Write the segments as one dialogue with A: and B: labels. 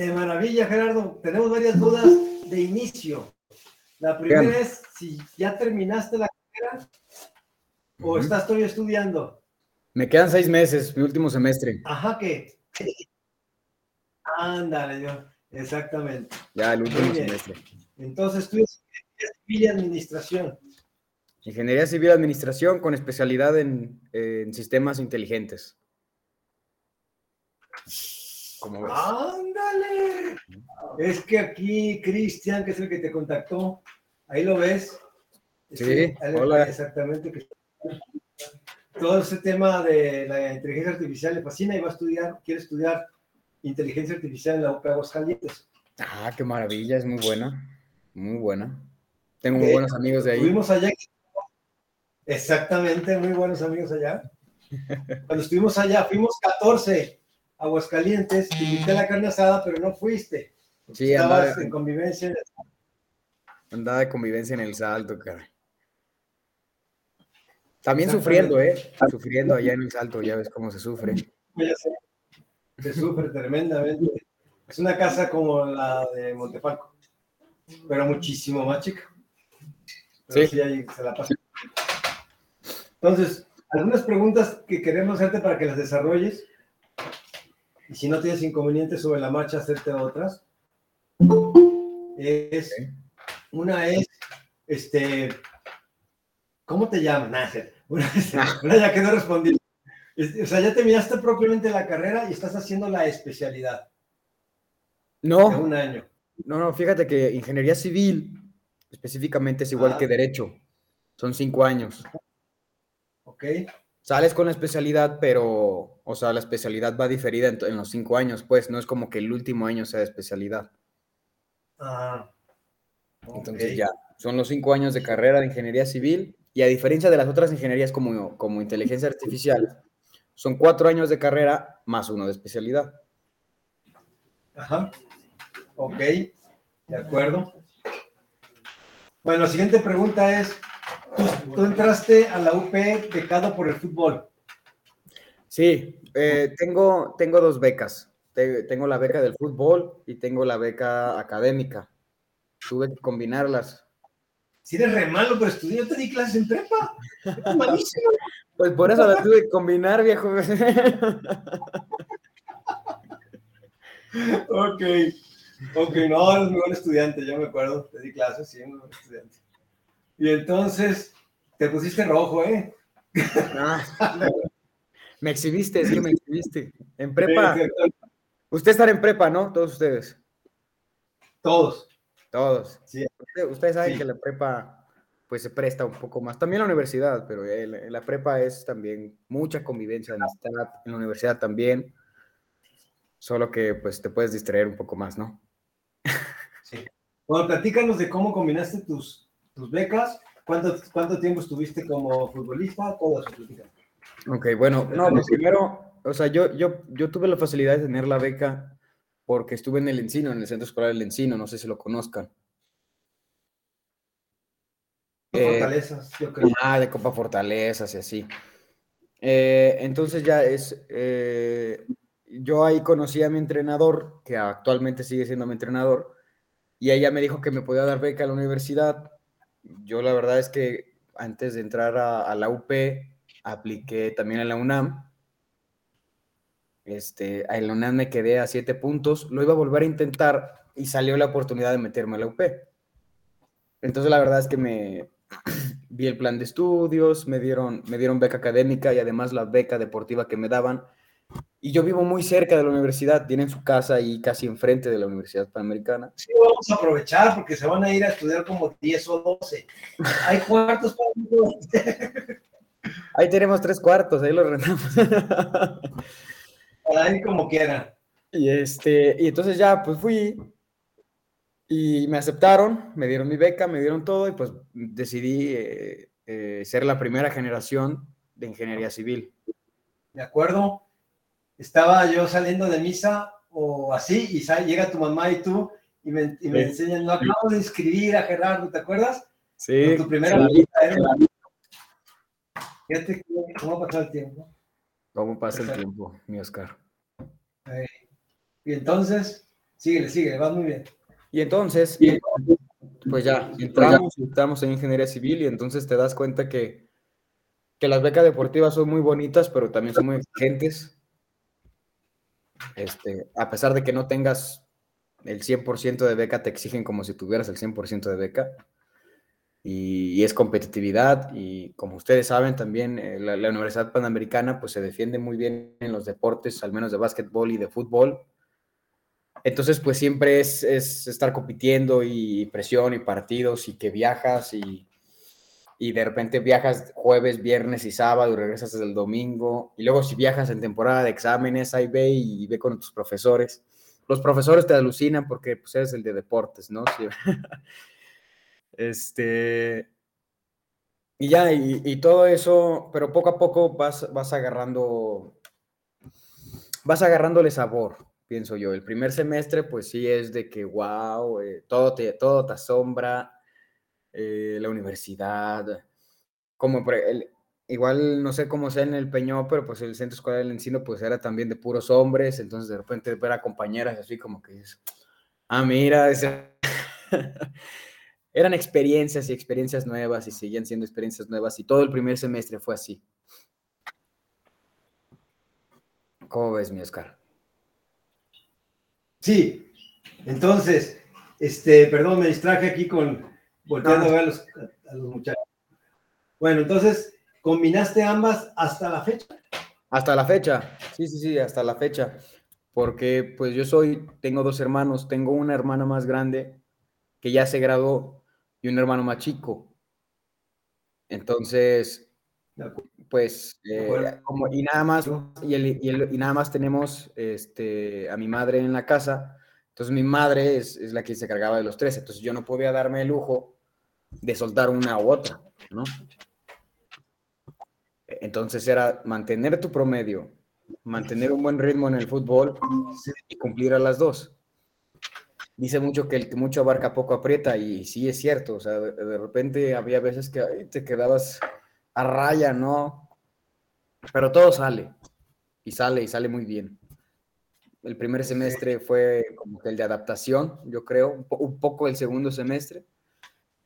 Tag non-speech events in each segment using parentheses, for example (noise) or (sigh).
A: De maravilla, Gerardo. Tenemos varias dudas de inicio. La primera es si ya terminaste la carrera o estás todavía estudiando.
B: Me quedan seis meses, mi último semestre.
A: Ajá, ¿qué? Ándale, yo. Exactamente.
B: Ya, el último semestre.
A: Entonces, tú eres civil y administración.
B: Ingeniería civil y administración con especialidad en, en sistemas inteligentes.
A: ¿Cómo ves? Es que aquí Cristian, que es el que te contactó, ahí lo ves.
B: Sí, hola.
A: Exactamente. Todo ese tema de la inteligencia artificial le fascina y va a estudiar, quiere estudiar inteligencia artificial en la UP Aguascalientes.
B: Ah, qué maravilla, es muy buena, muy buena. Tengo muy buenos amigos de ahí.
A: Estuvimos allá. Exactamente, muy buenos amigos allá. (laughs) Cuando estuvimos allá, fuimos 14 Aguascalientes, te invité a la carne asada, pero no fuiste.
B: Sí,
A: Estabas andaba, en convivencia.
B: Andaba de convivencia en el salto, cara. También sufriendo, ¿eh? Sufriendo allá en el salto, ya ves cómo se sufre.
A: Se sufre tremendamente. Es una casa como la de Montefalco, pero muchísimo más chica.
B: sí.
A: sí ahí se la pasa. Entonces, algunas preguntas que queremos hacerte para que las desarrolles y si no tienes inconvenientes sobre la marcha, hacerte otras. Es, una es, este, ¿cómo te llamas? una, (laughs) una, ya que no respondí. O sea, ya terminaste propiamente la carrera y estás haciendo la especialidad.
B: No.
A: De un año.
B: No, no, fíjate que ingeniería civil específicamente es igual
A: Ah.
B: que derecho. Son cinco años.
A: Ok.
B: Sales con la especialidad, pero, o sea, la especialidad va diferida en, en los cinco años, pues no es como que el último año sea de especialidad.
A: Ah.
B: Entonces ya, son los cinco años de carrera de ingeniería civil y a diferencia de las otras ingenierías como, como inteligencia artificial, son cuatro años de carrera más uno de especialidad.
A: Ajá. Ok. De acuerdo. Bueno, la siguiente pregunta es, ¿tú, tú entraste a la UP becado por el fútbol?
B: Sí, eh, tengo, tengo dos becas. Te- Tengo la beca del fútbol y tengo la beca académica. Tuve que combinarlas.
A: Si eres re malo, pero estudié, yo te di clases en prepa. Malísimo. (laughs)
B: Pues por eso la tuve que combinar, viejo. (laughs)
A: Ok. Ok, no, eres muy buen estudiante, yo me acuerdo, te di clases, sí, muy buen estudiante. Y entonces, te pusiste rojo, ¿eh?
B: Ah, (laughs) me exhibiste, es que me exhibiste. En prepa, usted está en prepa, ¿no? Todos ustedes.
A: Todos.
B: Todos.
A: Sí.
B: Usted- Ustedes saben
A: Sí.
B: que la prepa pues se presta un poco más. También la universidad, pero en la- en la prepa es también mucha convivencia, amistad. En la universidad también. Solo que pues te puedes distraer un poco más, ¿no?
A: Sí. Bueno, platícanos de cómo combinaste tus, tus becas, cuánto, cuánto tiempo estuviste como futbolista, eso, platícanos.
B: Ok, bueno, no, pues primero, o sea, yo, yo, yo tuve la facilidad de tener la beca porque estuve en el Encino, en el Centro Escolar del Encino, no sé si lo conozcan. Eh,
A: Fortalezas, yo creo.
B: Ah, de Copa Fortalezas y así. Eh, entonces ya es, eh, yo ahí conocí a mi entrenador, que actualmente sigue siendo mi entrenador, y ella me dijo que me podía dar beca a la universidad. Yo la verdad es que antes de entrar a, a la UP, apliqué también a la UNAM. Este, a la UNAM me quedé a siete puntos, lo iba a volver a intentar y salió la oportunidad de meterme a la UP. Entonces la verdad es que me (clears throat) vi el plan de estudios, me dieron, me dieron beca académica y además la beca deportiva que me daban. Y yo vivo muy cerca de la universidad, tienen su casa ahí casi enfrente de la Universidad Panamericana.
A: Sí, vamos a aprovechar porque se van a ir a estudiar como 10 o 12. Hay cuartos para. (laughs)
B: Ahí tenemos tres cuartos, ahí los rentamos.
A: para ir como quieran.
B: y, este, y entonces ya, pues fui y me aceptaron, me dieron mi beca, me dieron todo y pues decidí eh, eh, ser la primera generación de ingeniería civil.
A: ¿De acuerdo? Estaba yo saliendo de misa o así y llega tu mamá y tú y me, y me
B: Sí.
A: enseñan, no acabo de inscribir a Gerardo, ¿te acuerdas?
B: Sí,
A: Con tu primera
B: sí.
A: visita, ¿eh? Fíjate cómo- cómo ha pasado el tiempo.
B: ¿Cómo pasa el tiempo, mi Oscar?
A: Eh, Y entonces, Síguele, síguele, va muy bien.
B: Y entonces, pues ya, entramos, estamos en ingeniería civil y entonces te das cuenta que, que las becas deportivas son muy bonitas, pero también son muy exigentes. Este, a pesar de que no tengas el 100% de beca, te exigen como si tuvieras el 100% de beca. Y, es competitividad y como ustedes saben también eh, la, la, Universidad Panamericana pues se defiende muy bien en los deportes, al menos de básquetbol y de fútbol. Entonces, pues siempre es, estar compitiendo y presión y partidos y que viajas y, y, de repente viajas jueves, viernes y sábado y regresas el domingo. Y luego si viajas en temporada de exámenes, ahí ve y ve con tus profesores. Los profesores te alucinan porque pues, eres el de deportes, ¿no? (laughs) este... Y ya, y, todo eso, pero poco a poco vas, vas agarrando, vas agarrándole sabor pienso yo. El primer semestre, pues sí es de que, wow, eh, todo, te, todo te asombra, eh, la universidad, como igual no sé cómo sea en el Peñó, pero pues el centro escolar del Encino pues era también de puros hombres, entonces de repente ver a compañeras así como que es, ah, mira, (laughs) eran experiencias y experiencias nuevas y seguían siendo experiencias nuevas y todo el primer semestre fue así. ¿Cómo ves, mi Oscar?
A: Sí, entonces, este, perdón, me distraje aquí con volteando a ver a los, muchachos. Bueno, entonces, ¿combinaste ambas hasta la fecha?
B: Hasta la fecha, sí, sí, sí, hasta la fecha. Porque pues yo soy, tengo dos hermanos, tengo una hermana más grande que ya se graduó y un hermano más chico. Entonces, pues, eh, como, y nada más, y, y, nada más tenemos este, a mi madre en la casa, entonces mi madre es, es, la que se cargaba de los tres, entonces yo no podía darme el lujo de soltar una u otra, ¿no? Entonces era mantener tu promedio, mantener un buen ritmo en el fútbol y cumplir a las dos. Dice mucho que el que mucho abarca poco aprieta y sí es cierto, o sea, de, repente había veces que te quedabas a raya, ¿no? Pero todo sale, y sale, y sale muy bien. El primer semestre fue como que el de adaptación, yo creo, un, poco el segundo semestre.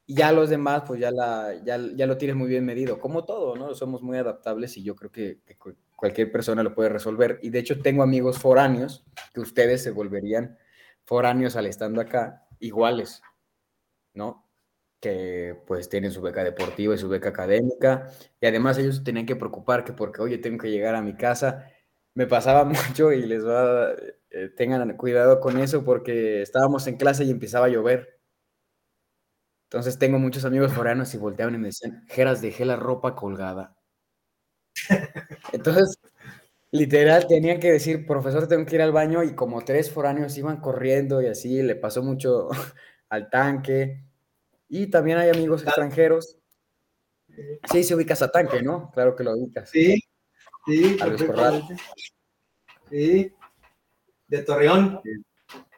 B: Ya los demás, pues ya, la, ya, ya, lo tienes muy bien medido, como todo, ¿no? Somos muy adaptables y yo creo que, que, cualquier persona lo puede resolver. Y de hecho tengo amigos foráneos que ustedes se volverían foráneos al estando acá, iguales, ¿no? que pues tienen su beca deportiva y su beca académica, y además ellos tenían que preocupar que porque, oye, tengo que llegar a mi casa, me pasaba (laughs) mucho y les va, eh, tengan cuidado con eso porque estábamos en clase y empezaba a llover. Entonces tengo muchos amigos foráneos y volteaban y me decían, Geras, dejé la ropa colgada. (laughs) Entonces, literal, tenían que decir, profesor, tengo que ir al baño y como tres foráneos iban corriendo y así, le pasó mucho (laughs) al tanque. Y también hay amigos extranjeros. Sí, se ubicas a Tanque, ¿no? Claro que lo ubicas.
A: Sí, sí. A Luis Sí. De Torreón.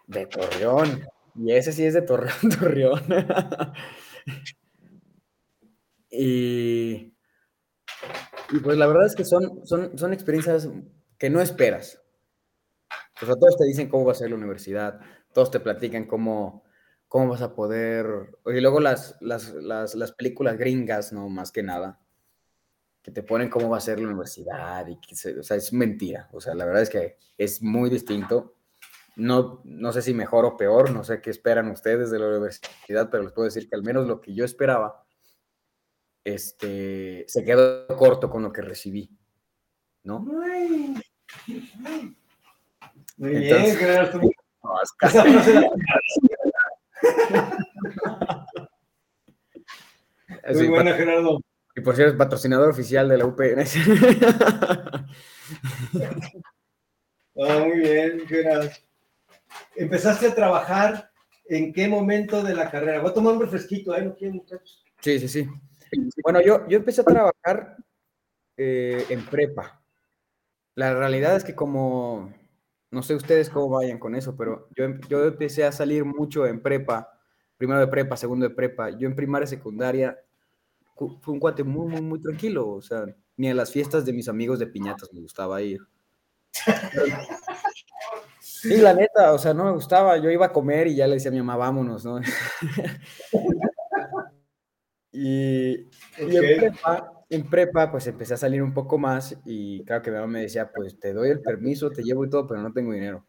B: De Torreón. Y ese sí es de Torreón, (laughs) Torreón. y, y pues la verdad es que son, son, son experiencias que no esperas. O sea, todos te dicen cómo va a ser la universidad, todos te platican cómo, ¿cómo vas a poder? Y luego las, las, las, las, películas gringas, ¿no? Más que nada, que te ponen cómo va a ser la universidad y que o sea, es mentira. O sea, la verdad es que es muy distinto. No, no sé si mejor o peor, no sé qué esperan ustedes de la universidad, pero les puedo decir que al menos lo que yo esperaba, este, se quedó corto con lo que recibí, ¿no? Muy,
A: bien, Muy buena, Gerardo.
B: Y por cierto, patrocinador oficial de la UPN. (laughs)
A: Ah, muy bien, Gerardo. ¿Empezaste a trabajar en qué momento de la carrera? Voy a tomar un refresquito, ¿eh? ¿No quieren, muchachos?
B: Sí, sí, sí. Bueno, yo, yo empecé a trabajar eh, en prepa. La realidad es que como no sé ustedes cómo vayan con eso, pero yo, yo empecé a salir mucho en prepa, primero de prepa, segundo de prepa. Yo en primaria, secundaria, fue un cuate muy, muy, muy tranquilo. O sea, ni a las fiestas de mis amigos de piñatas me gustaba ir. (laughs) Sí, la neta, o sea, no me gustaba. Yo iba a comer y ya le decía a mi mamá, vámonos, ¿no? (laughs) y, en, prepa, pues empecé a salir un poco más y claro que mi mamá me decía, pues te doy el permiso, te llevo y todo, pero no tengo dinero.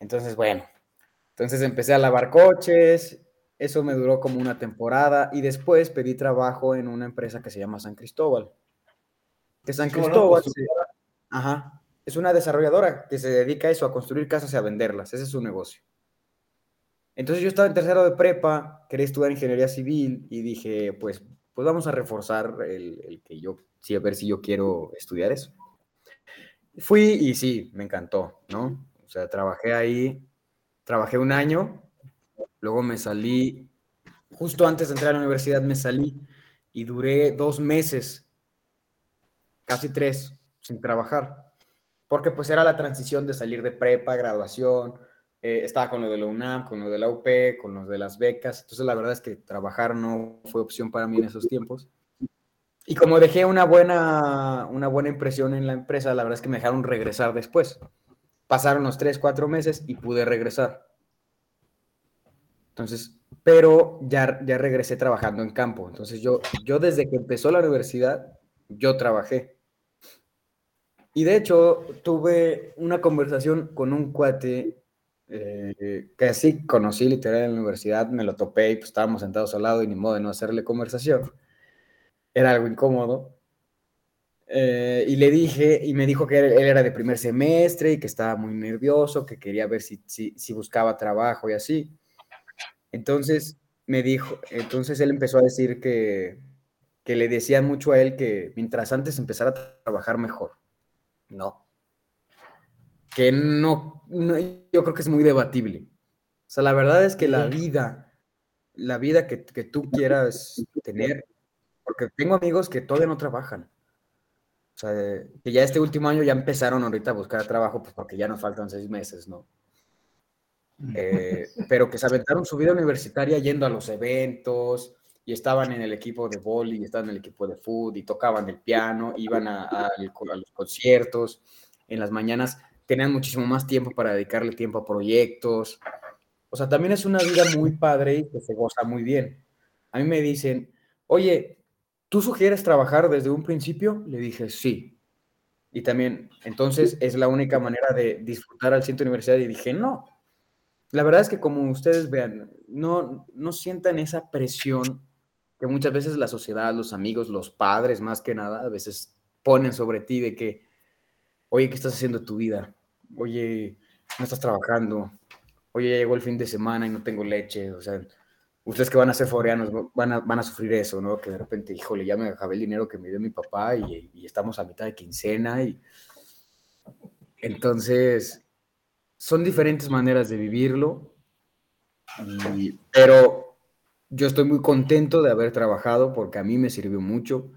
B: Entonces, bueno, entonces empecé a lavar coches, eso me duró como una temporada y después pedí trabajo en una empresa que se llama San Cristóbal. Que San Cristóbal, ajá, es una desarrolladora que se dedica a eso, a construir casas y a venderlas. Ese es su negocio. Entonces yo estaba en tercero de prepa, quería estudiar ingeniería civil y dije, pues, pues vamos a reforzar el, que yo, sí, a ver si yo quiero estudiar eso. Fui y sí, me encantó, ¿no? O sea, trabajé ahí, trabajé un año, luego me salí, justo antes de entrar a la universidad me salí y duré dos meses, casi tres, sin trabajar porque pues era la transición de salir de prepa, graduación, eh, estaba con lo de la UNAM, con lo de la UP, con lo de las becas, entonces la verdad es que trabajar no fue opción para mí en esos tiempos. Y como dejé una buena, una buena impresión en la empresa, la verdad es que me dejaron regresar después. Pasaron los tres, cuatro meses y pude regresar. Entonces, pero ya, ya regresé trabajando en campo. Entonces yo, yo desde que empezó la universidad, yo trabajé. Y de hecho, tuve una conversación con un cuate eh, que así conocí literal en la universidad, me lo topé y pues estábamos sentados al lado y ni modo de no hacerle conversación. Era algo incómodo. Eh, y le dije, y me dijo que él, era de primer semestre y que estaba muy nervioso, que quería ver si, si, si buscaba trabajo y así. Entonces me dijo, entonces él empezó a decir que, que le decían mucho a él que mientras antes empezara a trabajar mejor no. Que no, yo creo que es muy debatible. O sea, la verdad es que la vida, la vida que, tú quieras tener, porque tengo amigos que todavía no trabajan. O sea, que ya este último año ya empezaron ahorita a buscar trabajo, pues porque ya nos faltan seis meses, ¿no? Eh, pero que se aventaron su vida universitaria yendo a los eventos, y estaban en el equipo de boli, y estaban en el equipo de fútbol, y tocaban el piano, iban a, los conciertos, en las mañanas tenían muchísimo más tiempo para dedicarle tiempo a proyectos. O sea, también es una vida muy padre y que se goza muy bien. A mí me dicen, oye, ¿tú sugieres trabajar desde un principio? Le dije, sí. Y también, entonces, es la única manera de disfrutar al centro universidad. Y dije, no. La verdad es que como ustedes vean, no, no sientan esa presión muchas veces la sociedad, los amigos, los padres más que nada, a veces ponen sobre ti de que, oye, ¿qué estás haciendo tu vida? Oye, no estás trabajando. Oye, llegó el fin de semana y no tengo leche. O sea, ustedes que van a ser foreanos van a, van a sufrir eso, ¿no? Que de repente, híjole, ya me acabé el dinero que me dio mi papá y, estamos a mitad de quincena y... Entonces, son diferentes maneras de vivirlo, pero yo estoy muy contento de haber trabajado porque a mí me sirvió mucho,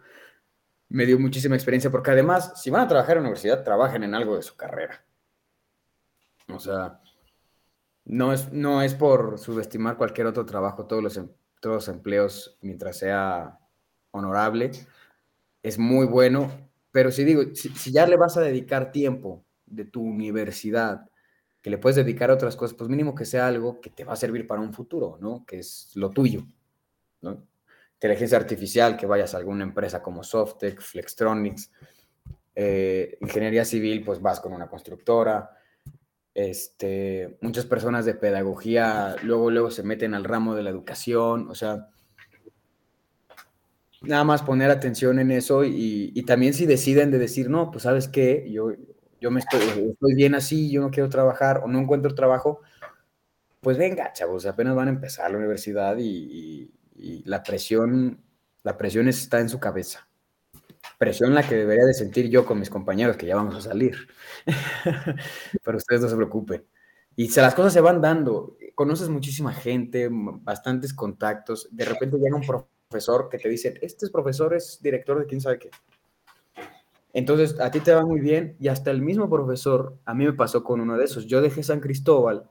B: me dio muchísima experiencia, porque además, si van a trabajar en la universidad, trabajen en algo de su carrera. O sea, no es, no es por subestimar cualquier otro trabajo, todos los, em, todos los empleos, mientras sea honorable, es muy bueno, pero si digo, si ya le vas a dedicar tiempo de tu universidad, que le puedes dedicar a otras cosas, pues mínimo que sea algo que te va a servir para un futuro, ¿no? Que es lo tuyo, ¿no? Inteligencia artificial, que vayas a alguna empresa como Softec, Flextronics, eh, ingeniería civil, pues vas con una constructora. Este, muchas personas de pedagogía luego, luego se meten al ramo de la educación, o sea, nada más poner atención en eso y, y también si deciden de decir, no, pues sabes qué, yo, yo me estoy, estoy bien así, yo no quiero trabajar o no encuentro trabajo, pues venga, chavos, apenas van a empezar la universidad y, la presión, la presión está en su cabeza. Presión la que debería de sentir yo con mis compañeros, que ya vamos a salir. (laughs) Pero ustedes no se preocupen. Y se, las cosas se van dando. Conoces muchísima gente, bastantes contactos. De repente llega un profesor que te dice, este profesor es director de quién sabe qué. Entonces, a ti te va muy bien y hasta el mismo profesor, a mí me pasó con uno de esos. Yo dejé San Cristóbal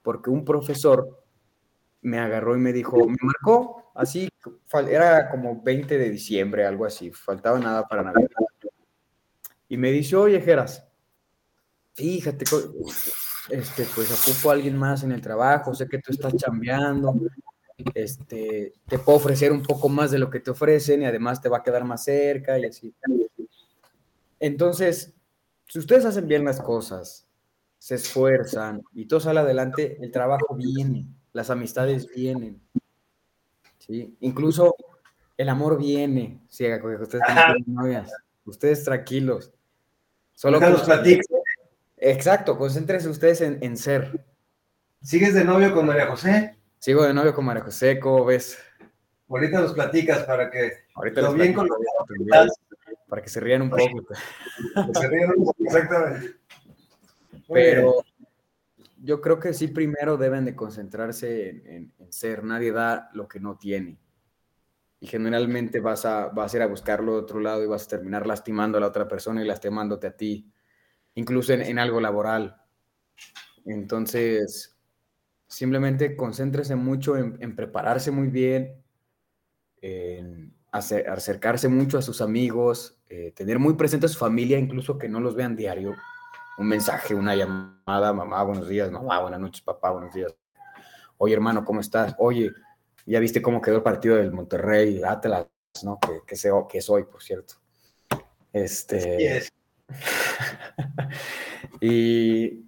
B: porque un profesor me agarró y me dijo, me marcó así, era como 20 de diciembre, algo así, faltaba nada para Navidad. Y me dice, oye, Geras, fíjate, este, pues ocupo a alguien más en el trabajo, sé que tú estás chambeando, este, te puedo ofrecer un poco más de lo que te ofrecen y además te va a quedar más cerca y así. Entonces, si ustedes hacen bien las cosas, se esfuerzan y todo sale adelante, el trabajo viene, las amistades vienen. ¿sí? Incluso el amor viene. Sí, ustedes novias, ustedes tranquilos.
A: Solo que los.
B: Exacto, concéntrense ustedes en, ser.
A: ¿Sigues de novio con María José?
B: Sigo de novio con María José, ¿cómo ves?
A: Ahorita nos platicas para que
B: Ahorita lo
A: bien
B: con para que se rían un poco.
A: se rían un poco, exactamente.
B: Pero yo creo que sí primero deben de concentrarse en, ser. Nadie da lo que no tiene. Y generalmente vas a, vas a ir a buscarlo de otro lado y vas a terminar lastimando a la otra persona y lastimándote a ti, incluso en, algo laboral. Entonces, simplemente concéntrese mucho en, prepararse muy bien, en acercarse mucho a sus amigos, eh, tener muy presente a su familia, incluso que no los vean diario un mensaje, una llamada, mamá, buenos días, mamá, buenas noches, papá, buenos días. Oye, hermano, ¿cómo estás? Oye, ya viste cómo quedó el partido del Monterrey, Atlas, ¿no? Que, que, que soy, por cierto. Este. (laughs) y,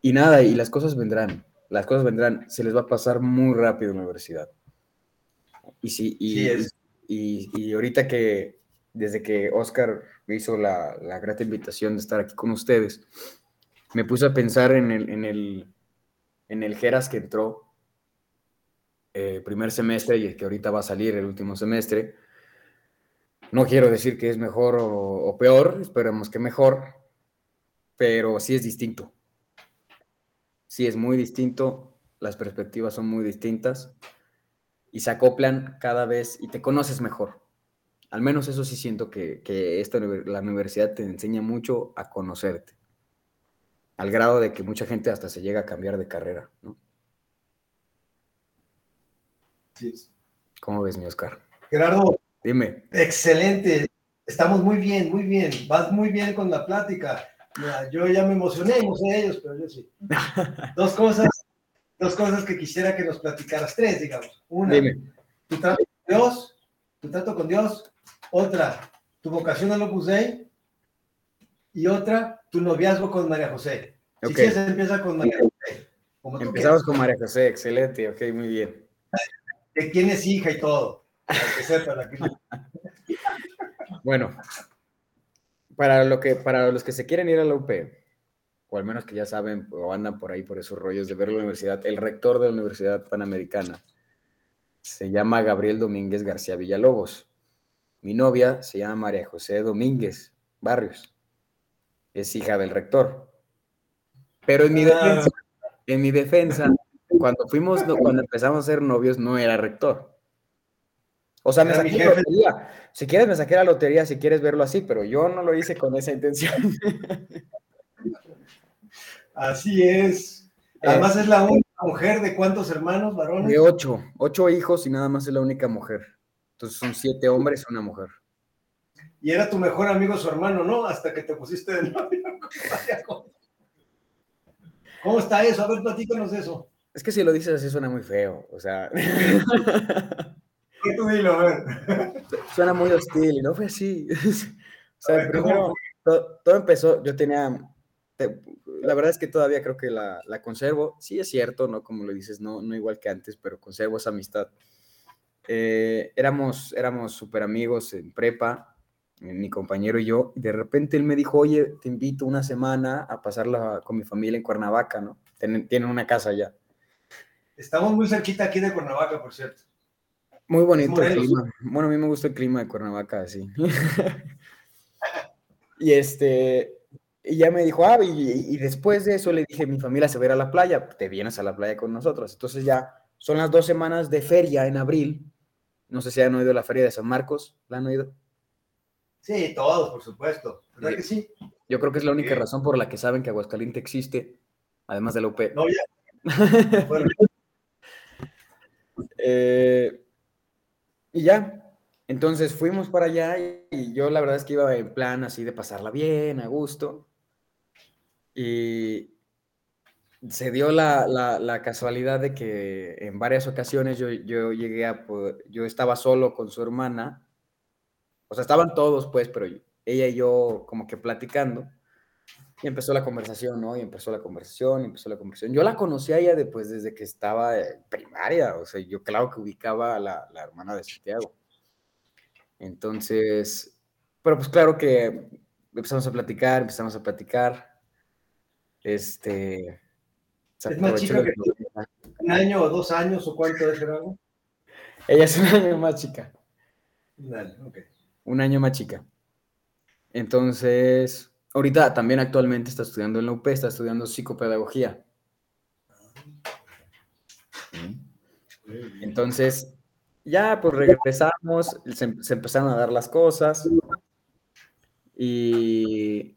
B: y nada, y las cosas vendrán, las cosas vendrán, se les va a pasar muy rápido en la universidad. Y sí, y, y ahorita que, desde que Oscar me hizo la, la, grata invitación de estar aquí con ustedes, me puse a pensar en el, en el, en el Geras que entró eh, primer semestre y el que ahorita va a salir el último semestre. No quiero decir que es mejor o, o peor, esperemos que mejor, pero sí es distinto. Sí es muy distinto, las perspectivas son muy distintas y se acoplan cada vez y te conoces mejor al menos eso sí siento que, esta, la universidad te enseña mucho a conocerte, al grado de que mucha gente hasta se llega a cambiar de carrera, ¿no?
A: Sí.
B: ¿Cómo ves, mi Oscar?
A: Gerardo.
B: Dime.
A: Excelente. Estamos muy bien, muy bien. Vas muy bien con la plática. yo ya me emocioné, no sé ellos, pero yo sí. (laughs) dos cosas, dos cosas que quisiera que nos platicaras, tres, digamos. Una,
B: Dime.
A: tu trato con Dios, tu trato con Dios, otra, tu vocación al Opus Dei. Y otra, tu noviazgo con María José. Si quieres, empieza con María José.
B: Empezamos con María José, excelente, ok, muy bien.
A: De quién es hija y todo. Para que
B: bueno, para, lo que, para los que se quieren ir a la UP, o al menos que ya saben o andan por ahí por esos rollos de ver la universidad, el rector de la Universidad Panamericana se llama Gabriel Domínguez García Villalobos. Mi novia se llama María José Domínguez Barrios. Es hija del rector. Pero en mi ah. defensa, en mi defensa, cuando fuimos, cuando empezamos a ser novios, no era rector. O sea, me saqué la lotería. Si quieres, me saqué la lotería, si quieres verlo así, pero yo no lo hice con esa intención.
A: Así es. Además, es la única mujer de cuántos hermanos, varones?
B: De ocho. Ocho hijos y nada más es la única mujer. Entonces son siete hombres y una mujer.
A: Y era tu mejor amigo su hermano, ¿no? Hasta que te pusiste de novio. ¿Cómo está eso? A ver, platícanos eso.
B: Es que si lo dices así suena muy feo, o sea.
A: ¿Qué (laughs) tú dilo, a ver?
B: Suena muy hostil, no fue así. (laughs) O sea, primero, todo, empezó, yo tenía, la verdad es que todavía creo que la, la, conservo, sí es cierto, ¿no? Como lo dices, no, no igual que antes, pero conservo esa amistad eh, éramos, éramos súper amigos en prepa, mi compañero y yo, y de repente él me dijo, oye, te invito una semana a pasarla con mi familia en Cuernavaca, ¿no? Tienen, una casa allá.
A: Estamos muy cerquita aquí de Cuernavaca, por cierto.
B: Muy bonito el clima. Bueno, a mí me gusta el clima de Cuernavaca, sí. (laughs) y este, y ya me dijo, ah, y, y, después de eso le dije, mi familia se va a ir a la playa, te vienes a la playa con nosotros. Entonces ya son las dos semanas de feria en abril, no sé si han oído la Feria de San Marcos. ¿La han oído?
A: Sí, todos, por supuesto. ¿Verdad que sí?
B: Yo creo que es la única razón por la que saben que Aguascalientes existe, además de la UP.
A: No, ya. (laughs)
B: Eh, y ya, entonces fuimos para allá y yo la verdad es que iba en plan así de pasarla bien, a gusto. Y, se dio la, casualidad de que en varias ocasiones yo, yo llegué a, yo estaba solo con su hermana, o sea, estaban todos pues, pero ella y yo como que platicando, y empezó la conversación, ¿no? Y empezó la conversación, y empezó la conversación. Yo la conocí a ella después, desde que estaba en primaria, o sea, yo claro que ubicaba a la, la hermana de Santiago. Entonces, pero pues claro que empezamos a platicar, empezamos a platicar. Este.
A: ¿Es más chica que tú? ¿Un año o dos años o cuánto es, Gerardo?
B: Ella es un año más chica.
A: Un año, ok.
B: Un año más chica. Entonces, ahorita también actualmente está estudiando en la UP, está estudiando psicopedagogía. Entonces, ya pues regresamos, se, se empezaron a dar las cosas. Y,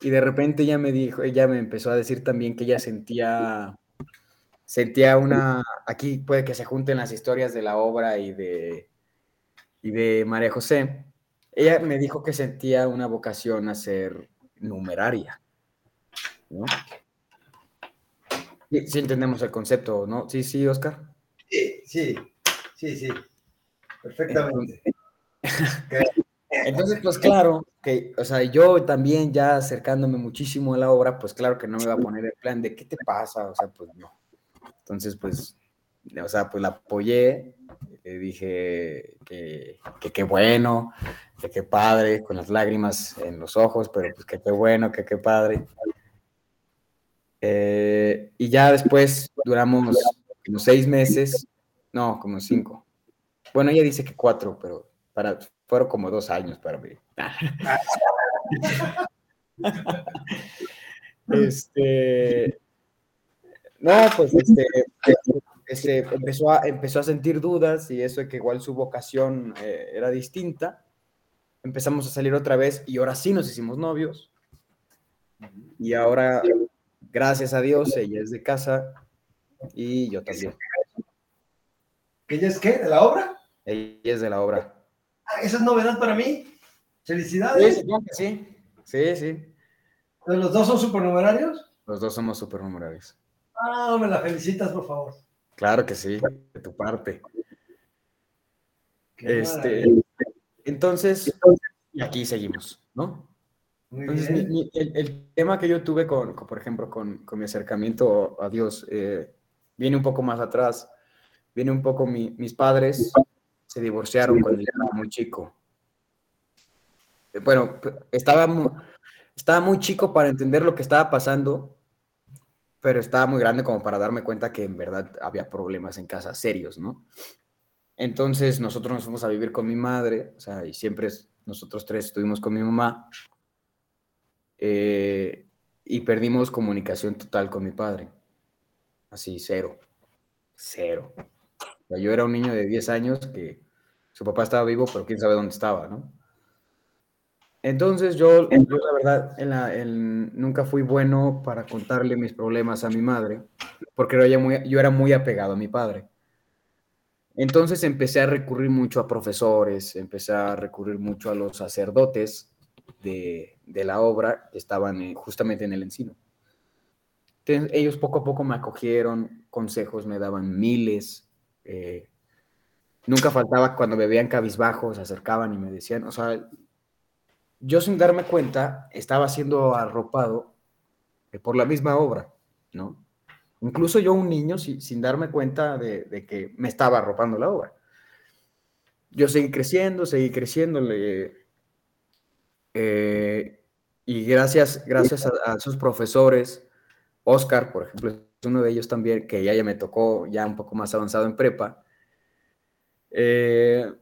B: y de repente ella me dijo, ella me empezó a decir también que ella sentía, sentía una, aquí puede que se junten las historias de la obra y de, y de María José. Ella me dijo que sentía una vocación a ser numeraria. ¿no? Sí, entendemos el concepto, ¿no? Sí, sí, Oscar.
A: Sí, sí, sí, sí. Perfectamente.
B: Entonces, (laughs) pues claro, que, o sea, yo también ya acercándome muchísimo a la obra, pues claro que no me iba a poner el plan de qué te pasa, o sea, pues no. Entonces, pues, o sea, pues la apoyé, le dije que qué bueno, que qué padre, con las lágrimas en los ojos, pero pues que qué bueno, que qué padre. Eh, y ya después duramos como seis meses, no, como cinco. Bueno, ella dice que cuatro, pero para, fueron como dos años para mí. (laughs) este, no, pues este, este, empezó, a, empezó a sentir dudas y eso de que igual su vocación eh, era distinta. Empezamos a salir otra vez y ahora sí nos hicimos novios. Y ahora, gracias a Dios, ella es de casa y yo también.
A: ¿Ella es qué? ¿De la obra?
B: Ella es de la obra.
A: Esa es novedad para mí. Felicidades.
B: Sí, sí. Sí, sí.
A: ¿Los dos son supernumerarios?
B: Los dos somos supernumerarios.
A: Ah, me la felicitas, por favor.
B: Claro que sí, de tu parte. este, entonces, y aquí seguimos, ¿no? entonces, el, tema que yo tuve con, por ejemplo, con, mi acercamiento a Dios, eh, viene un poco más atrás. Viene un poco mis padres se divorciaron cuando yo era muy chico. Bueno, estaba muy, estaba muy chico para entender lo que estaba pasando, pero estaba muy grande como para darme cuenta que en verdad había problemas en casa serios, ¿no? Entonces nosotros nos fuimos a vivir con mi madre, o sea, y siempre nosotros tres estuvimos con mi mamá, eh, y perdimos comunicación total con mi padre. Así, cero. Cero yo era un niño de 10 años que su papá estaba vivo, pero quién sabe dónde estaba, ¿no? Entonces yo, yo la verdad, nunca fui bueno para contarle mis problemas a mi madre, porque yo era muy apegado a mi padre. Entonces empecé a recurrir mucho a profesores, empecé a recurrir mucho a los sacerdotes de, la obra que estaban justamente en el encino. Ellos poco a poco me acogieron, consejos me daban miles, eh, nunca faltaba cuando me veían cabizbajo, se acercaban y me decían, o sea, yo sin darme cuenta estaba siendo arropado eh, por la misma obra, ¿no? Incluso yo, un niño, sin darme cuenta de, que me estaba arropando la obra. Yo seguí creciendo, seguí creciendo, eh, y gracias, gracias a, sus profesores, Oscar, por ejemplo, uno de ellos también, que ya, ya me tocó ya un poco más avanzado en prepa, eh,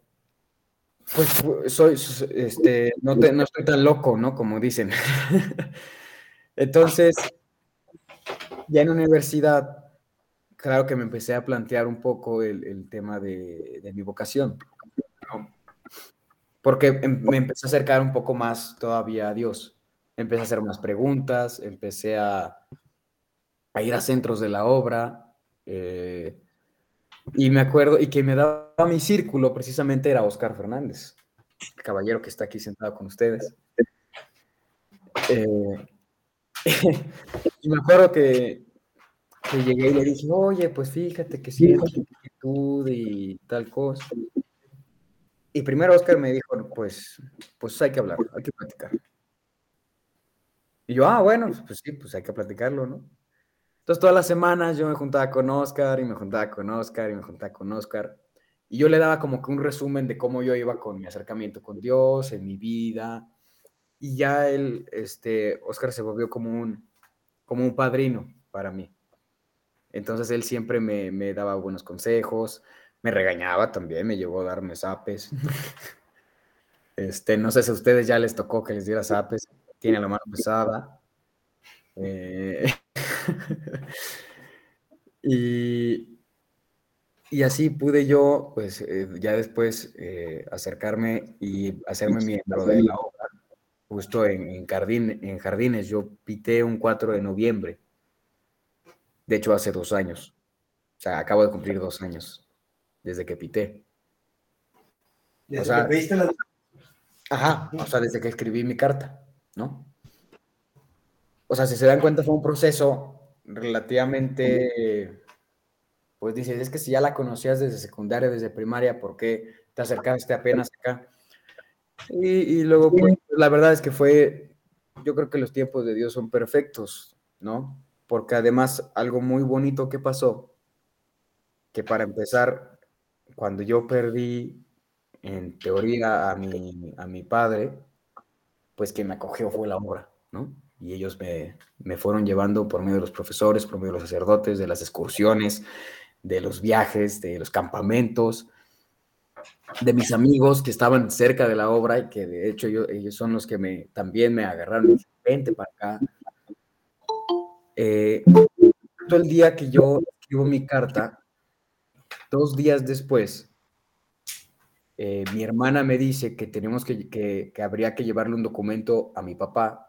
B: pues soy, este, no, no estoy tan loco, ¿no? Como dicen. (laughs) Entonces, ya en universidad, claro que me empecé a plantear un poco el, tema de, mi vocación, porque em, me empecé a acercar un poco más todavía a Dios. Empecé a hacer más preguntas, empecé a, a ir a centros de la obra. Eh, y me acuerdo, y que me daba mi círculo precisamente era Oscar Fernández, el caballero que está aquí sentado con ustedes. Eh, (laughs) y me acuerdo que que llegué y le dije, oye, pues fíjate que siento inquietud y tal cosa. Y primero Oscar me dijo, pues, pues hay que hablar, hay que platicar. Y yo, ah, bueno, pues sí, pues hay que platicarlo, ¿no? Entonces todas las semanas yo me juntaba con Oscar y me juntaba con Oscar y me juntaba con Oscar. Y yo le daba como que un resumen de cómo yo iba con mi acercamiento con Dios, en mi vida. Y ya él, este, Oscar se volvió como un, como un padrino para mí. Entonces él siempre me, me daba buenos consejos, me regañaba también, me llevó a darme zapes. (laughs) Este, no sé si a ustedes ya les tocó que les diera zapes, tiene la mano pesada. Eh, (laughs) y, y, así pude yo, pues eh, ya después eh, acercarme y hacerme miembro de la obra, justo en, en, en Jardines. Yo pité un 4 de noviembre, de hecho hace dos años. O sea, acabo de cumplir dos años desde que pité.
A: ¿Desde o sea, que la...
B: Ajá, o sea, desde que escribí mi carta, ¿no? O sea, si se dan cuenta, fue un proceso relativamente, pues dices, es que si ya la conocías desde secundaria, desde primaria, ¿por qué te acercaste apenas acá? Y, y luego, pues, la verdad es que fue, yo creo que los tiempos de Dios son perfectos, ¿no? Porque además algo muy bonito que pasó, que para empezar, cuando yo perdí, en teoría, a mi, a mi padre, pues quien me acogió fue la obra, ¿no? Y ellos me, me fueron llevando por medio de los profesores, por medio de los sacerdotes, de las excursiones, de los viajes, de los campamentos, de mis amigos que estaban cerca de la obra y que de hecho yo, ellos son los que me, también me agarraron vente para acá. Eh, el día que yo escribo mi carta, Dos días después, eh, mi hermana me dice que tenemos que, que, habría que llevarle un documento a mi papá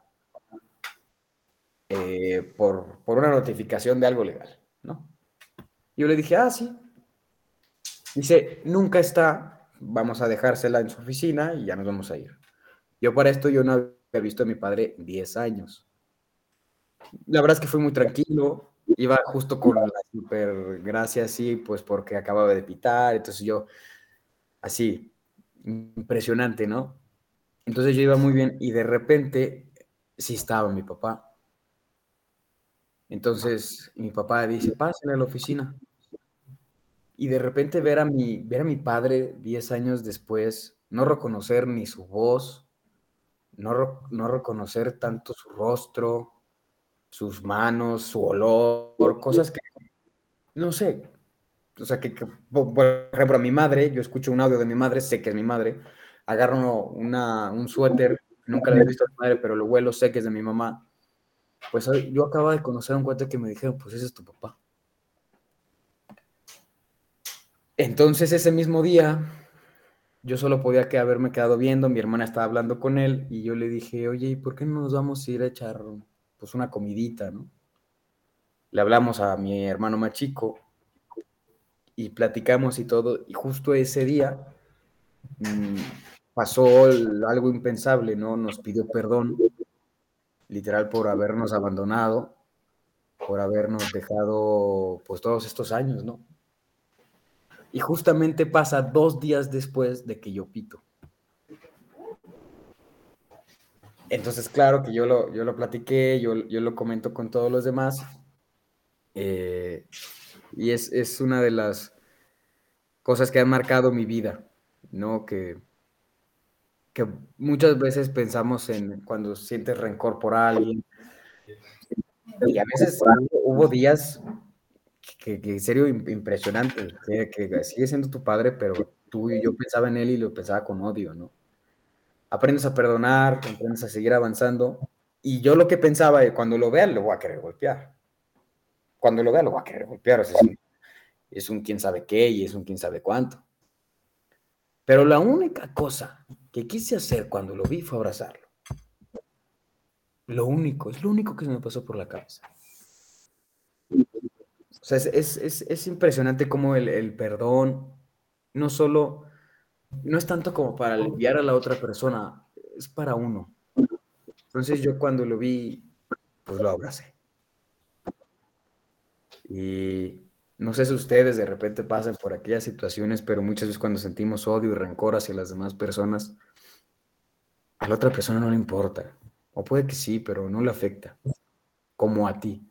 B: eh, por, por, una notificación de algo legal, ¿no? Yo le dije, ah, sí. Dice, nunca está, vamos a dejársela en su oficina y ya nos vamos a ir. Yo para esto yo no había visto a mi padre 10 años. La verdad es que fue muy tranquilo, iba justo con la super gracia así, pues porque acababa de pitar, entonces yo, así, impresionante, ¿no? Entonces yo iba muy bien y de repente sí estaba mi papá. Entonces mi papá dice, pásenle a la oficina. Y de repente ver a mi, ver a mi padre 10 años después, no reconocer ni su voz, no, no reconocer tanto su rostro, sus manos, su olor, cosas que, no sé, o sea, que, por ejemplo, a mi madre, yo escucho un audio de mi madre, sé que es mi madre, agarro una, un suéter, nunca lo he visto a mi madre, pero lo huelo, sé que es de mi mamá. Pues yo acabo de conocer a un cuate que me dijeron, pues ese es tu papá. Entonces ese mismo día, yo solo podía que haberme quedado viendo, mi hermana estaba hablando con él y yo le dije, oye, ¿y por qué no nos vamos a ir a echar pues una comidita, ¿no? Le hablamos a mi hermano más chico y platicamos y todo, y justo ese día mm, pasó algo impensable, ¿no? Nos pidió perdón, literal, por habernos abandonado, por habernos dejado, pues, todos estos años, ¿no? Y justamente pasa dos días después de que yo pito. Entonces, claro que yo lo, yo lo platiqué, yo, yo lo comento con todos los demás. Eh, y es, es, una de las cosas que han marcado mi vida, ¿no? Que, que muchas veces pensamos en cuando sientes rencor por alguien. Y a veces hubo días que, que en serio impresionante, que, que sigue siendo tu padre, pero tú y yo pensaba en él y lo pensaba con odio, ¿no? aprendes a perdonar, aprendes a seguir avanzando. Y yo lo que pensaba, cuando lo vea, lo voy a querer golpear. Cuando lo vea, lo voy a querer golpear. es, un, es un quién sabe qué y es un quién sabe cuánto. Pero la única cosa que quise hacer cuando lo vi fue abrazarlo. Lo único, es lo único que se me pasó por la cabeza. O sea, es, es, es impresionante cómo el, el perdón no solo no es tanto como para aliviar a la otra persona, es para uno. Entonces yo cuando lo vi, pues lo abracé. Y no sé si ustedes de repente pasan por aquellas situaciones, pero muchas veces cuando sentimos odio y rencor hacia las demás personas, a la otra persona no le importa. O puede que sí, pero no le afecta. Como a ti.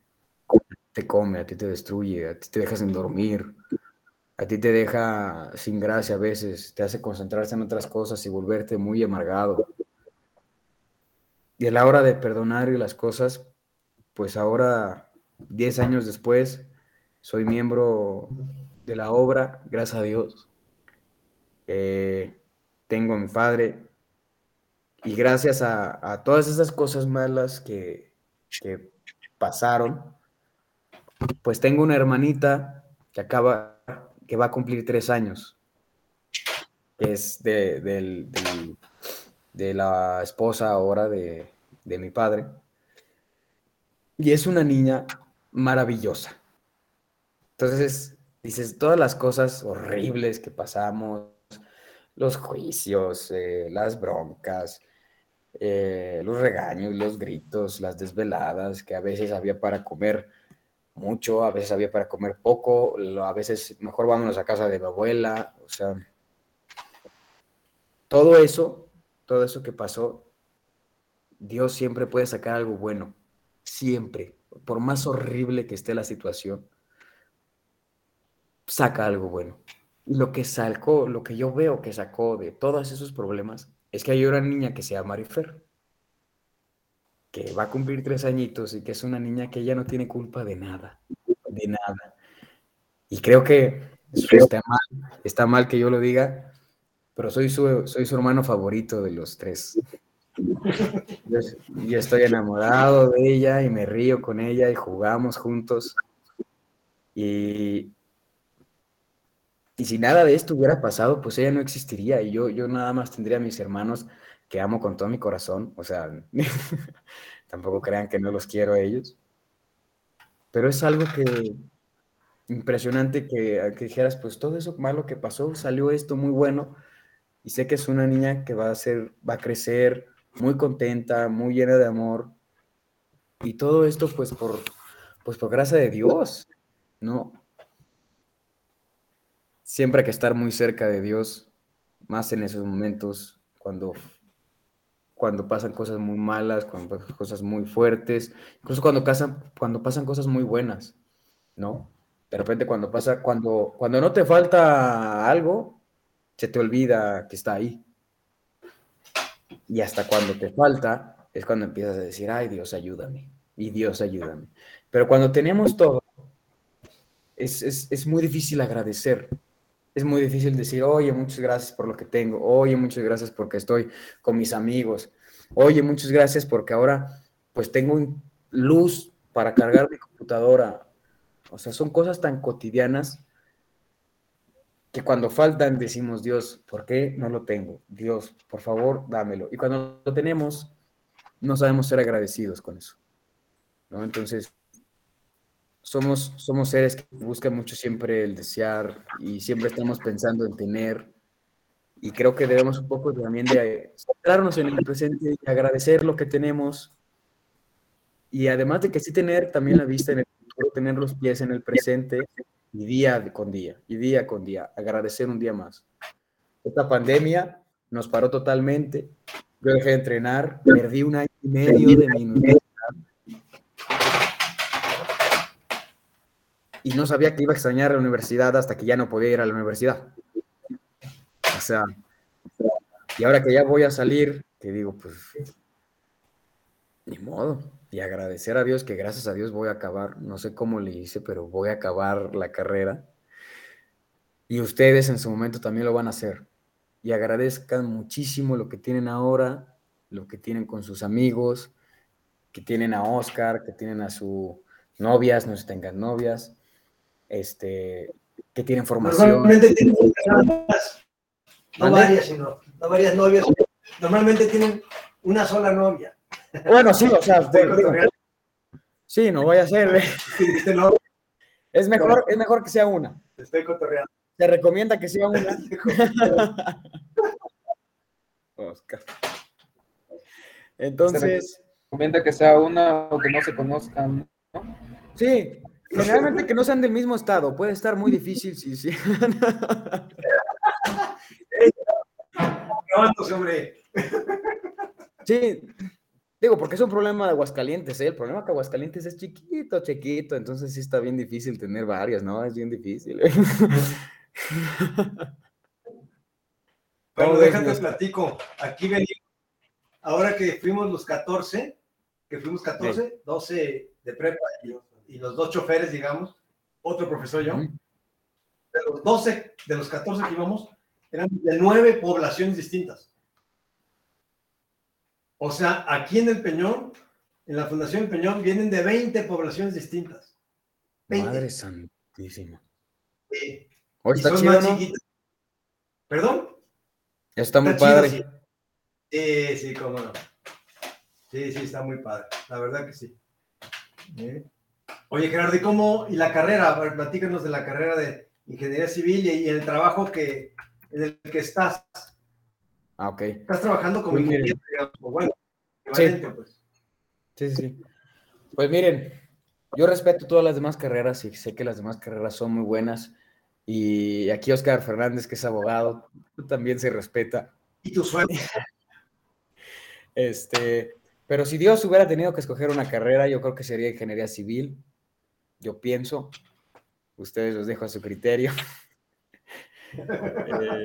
B: Te come, a ti te destruye, a ti te deja sin dormir, a ti te deja sin gracia a veces, te hace concentrarse en otras cosas y volverte muy amargado. Y a la hora de perdonar y las cosas, pues ahora, 10 años después, soy miembro de la obra, gracias a Dios. Tengo a mi padre y gracias a, todas esas cosas malas que, pasaron, pues tengo una hermanita que acaba, que va a cumplir tres años, que es de, de la esposa ahora de, de mi padre. Y es una niña maravillosa. Entonces, dices, todas las cosas horribles que pasamos, los juicios, eh, las broncas, eh, los regaños, los gritos, las desveladas, que a veces había para comer mucho, a veces había para comer poco, a veces mejor vámonos a casa de mi abuela, o sea, todo eso, todo eso que pasó, Dios siempre puede sacar algo bueno, siempre, por más horrible que esté la situación, saca algo bueno. Lo que sacó, lo que yo veo que sacó de todos esos problemas, es que hay una niña que se llama Marifer, que va a cumplir tres añitos y que es una niña que ella no tiene culpa de nada, de nada. Y creo que está mal, está mal que yo lo diga, pero soy su, soy su hermano favorito de los tres. Yo, yo, estoy enamorado de ella y me río con ella y jugamos juntos. Y, y si nada de esto hubiera pasado, pues ella no existiría y yo, yo nada más tendría a mis hermanos que amo con todo mi corazón. O sea, (laughs) tampoco crean que no los quiero a ellos. Pero es algo que impresionante que, que dijeras, pues todo eso malo que pasó, salió esto muy bueno. Y sé que es una niña que va a ser, va a crecer muy contenta, muy llena de amor. Y todo esto, pues por, pues por gracia de Dios, ¿no? Siempre hay que estar muy cerca de Dios, más en esos momentos cuando, cuando pasan cosas muy malas, cuando pasan cosas muy fuertes, incluso cuando, cuando pasan cosas muy buenas, ¿no? De repente cuando pasa, cuando, cuando no te falta algo, se te olvida que está ahí. Y hasta cuando te falta, es cuando empiezas a decir, ay Dios, ayúdame. Y Dios, ayúdame. Pero cuando tenemos todo, es, es, es muy difícil agradecer es muy difícil decir, oye, muchas gracias por lo que tengo, oye, muchas gracias porque estoy con mis amigos, oye, muchas gracias porque ahora pues tengo luz para cargar mi computadora. O sea, son cosas tan cotidianas que cuando faltan decimos, Dios, ¿por qué no lo tengo? Dios, por favor, dámelo. Y cuando lo tenemos, no sabemos ser agradecidos con eso. ¿no? Entonces, somos, somos seres que buscan mucho siempre el desear y siempre estamos pensando en tener. Y creo que debemos un poco también de centrarnos en el presente y agradecer lo que tenemos. Y además de que sí tener también la vista en el futuro, tener los pies en el presente y día con día, y día con día, agradecer un día más. Esta pandemia nos paró totalmente. Yo dejé de entrenar, perdí un año y medio de mi y no sabía que iba a extrañar la universidad hasta que ya no podía ir a la universidad. O sea, y ahora que ya voy a salir, te digo, pues, ni modo. Y agradecer a Dios que gracias a Dios voy a acabar, no sé cómo le hice, pero voy a acabar la carrera. Y ustedes en su momento también lo van a hacer. Y agradezcan muchísimo lo que tienen ahora, lo que tienen con sus amigos, que tienen a Oscar, que tienen a sus novias, no se tengan novias, este, que tienen formación.
A: Normalmente tienen no varias, sino, no varias novias. Normalmente tienen una sola novia.
B: Bueno, sí, o sea, (laughs) sí, no voy a ser. ¿eh? Es mejor, es mejor que sea una.
A: Estoy cotorreando.
B: Se recomienda que sea una. (laughs) Oscar. Entonces.
C: Se recomienda que sea una o que no se conozcan, ¿no?
B: Sí, Generalmente que no sean del mismo estado, puede estar muy difícil, sí, sí.
A: Hombre.
B: Sí, digo, porque es un problema de Aguascalientes, ¿eh? El problema que Aguascalientes es chiquito, chiquito, entonces sí está bien difícil tener varias, ¿no? Es bien difícil.
A: Bueno, déjate platico. Aquí venimos, ahora que fuimos los 14, que fuimos 14, 12 de prepa y, los dos choferes, digamos, otro profesor yo, de los 12, de los 14 que íbamos, eran de nueve poblaciones distintas. O sea, aquí en el Peñón, en la Fundación Peñón, vienen de 20 poblaciones distintas.
B: Madre santísima.
A: Sí. Hoy está chido, ¿no? ¿Perdón?
B: Está muy padre.
A: Sí. sí, cómo no. Sí, sí, está muy padre. La verdad que sí. ¿Eh? Oye, Gerardo, ¿y cómo? ¿Y la carrera? Platícanos de la carrera de ingeniería civil y, el trabajo que, en el que estás.
B: Ah, ok.
A: Estás trabajando como ingeniero, digamos, bueno,
B: sí. pues. Sí, sí. Pues miren, yo respeto todas las demás carreras y sé que las demás carreras son muy buenas. Y aquí Oscar Fernández, que es abogado, también se respeta.
A: Y tu sueño. (laughs)
B: Este, pero si Dios hubiera tenido que escoger una carrera, yo creo que sería ingeniería civil. Yo pienso. Ustedes los dejo a su criterio. Eh,